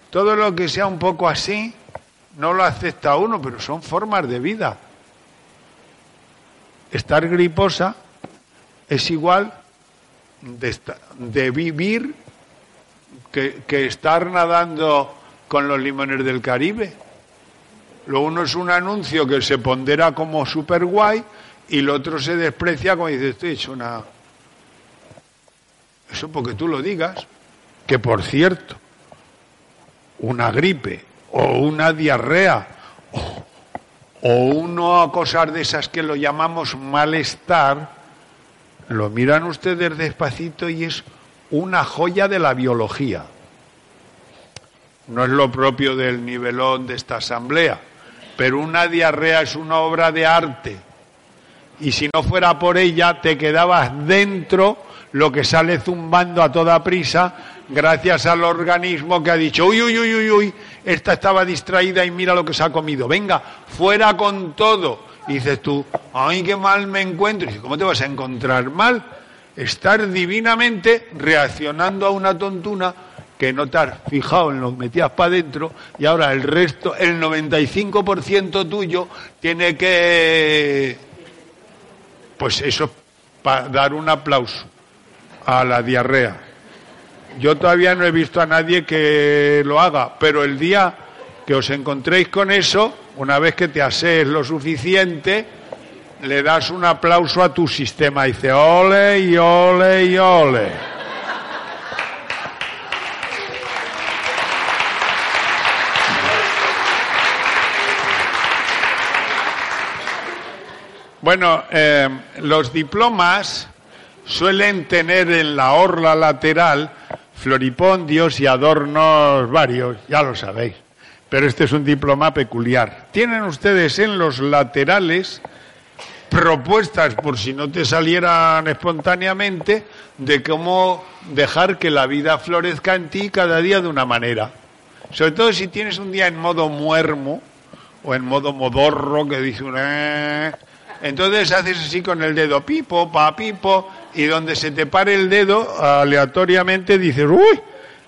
Speaker 2: Todo lo que sea un poco así, no lo acepta uno, pero son formas de vida. Estar griposa es igual de, vivir que, estar nadando con los limones del Caribe. Lo uno es un anuncio que se pondera como super guay y lo otro se desprecia como dice, estoy hecho una... Eso porque tú lo digas. Que por cierto, una gripe o una diarrea o uno cosas de esas que lo llamamos malestar, lo miran ustedes despacito y es una joya de la biología. No es lo propio del nivelón de esta asamblea, pero una diarrea es una obra de arte. Y si no fuera por ella, te quedabas dentro lo que sale zumbando a toda prisa gracias al organismo que ha dicho, uy, uy, uy, uy, uy, esta estaba distraída y mira lo que se ha comido. Venga, fuera con todo. Y dices tú, ay, qué mal me encuentro. Y dices, ¿cómo te vas a encontrar mal? Estar divinamente reaccionando a una tontuna que no te has fijado en lo que metías para adentro y ahora el resto, el 95% tuyo, tiene que, pues eso, para dar un aplauso a la diarrea. Yo todavía no he visto a nadie que lo haga, pero el día que os encontréis con eso, una vez que te asees lo suficiente, le das un aplauso a tu sistema. Y dice, ole y ole y ole. Bueno, eh, los diplomas suelen tener en la orla lateral floripondios y adornos varios, ya lo sabéis. Pero este es un diploma peculiar. Tienen ustedes en los laterales propuestas, por si no te salieran espontáneamente, de cómo dejar que la vida florezca en ti cada día de una manera. Sobre todo si tienes un día en modo muermo o en modo modorro que dice una... Entonces haces así con el dedo, pipo, pa, pipo, y donde se te pare el dedo, aleatoriamente dices, uy,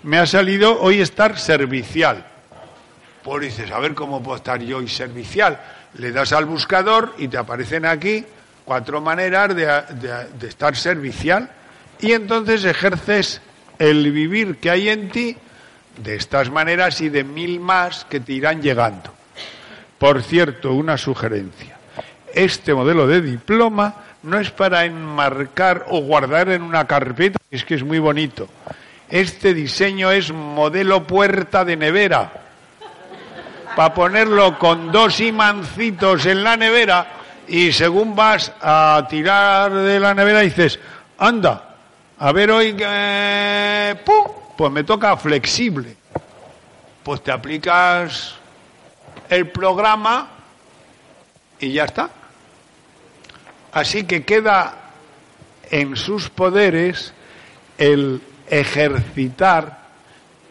Speaker 2: me ha salido hoy estar servicial. Pues dices, a ver cómo puedo estar yo hoy servicial. Le das al buscador y te aparecen aquí cuatro maneras de, de estar servicial. Y entonces ejerces el vivir que hay en ti de estas maneras y de mil más que te irán llegando. Por cierto, una sugerencia. Este modelo de diploma no es para enmarcar o guardar en una carpeta, es que es muy bonito. Este diseño es modelo puerta de nevera. Para ponerlo con dos imancitos en la nevera y según vas a tirar de la nevera dices, anda, a ver hoy. ¡Pum! Pues me toca flexible. Pues te aplicas el programa y ya está. Así que queda en sus poderes el ejercitar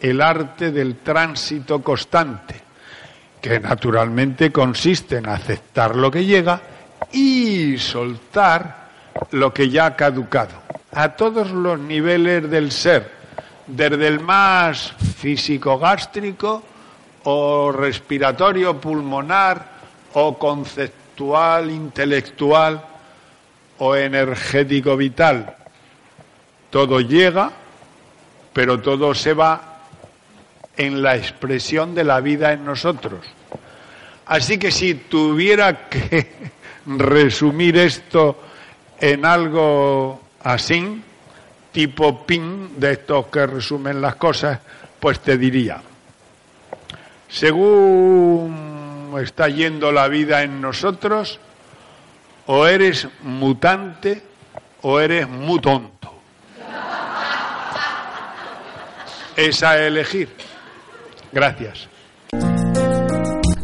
Speaker 2: el arte del tránsito constante, que naturalmente consiste en aceptar lo que llega y soltar lo que ya ha caducado, a todos los niveles del ser, desde el más físico-gástrico o respiratorio pulmonar o conceptual, intelectual, o energético vital. Todo llega, pero todo se va en la expresión de la vida en nosotros. Así que si tuviera que resumir esto en algo así, tipo pin, de estos que resumen las cosas, pues te diría, según está yendo la vida en nosotros, o eres mutante o eres muy tonto. Es a elegir. Gracias.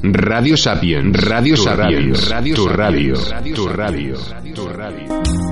Speaker 1: Radio Sapiens, Radio Sapiens, Radio, tu radio, tu radio, tu radio.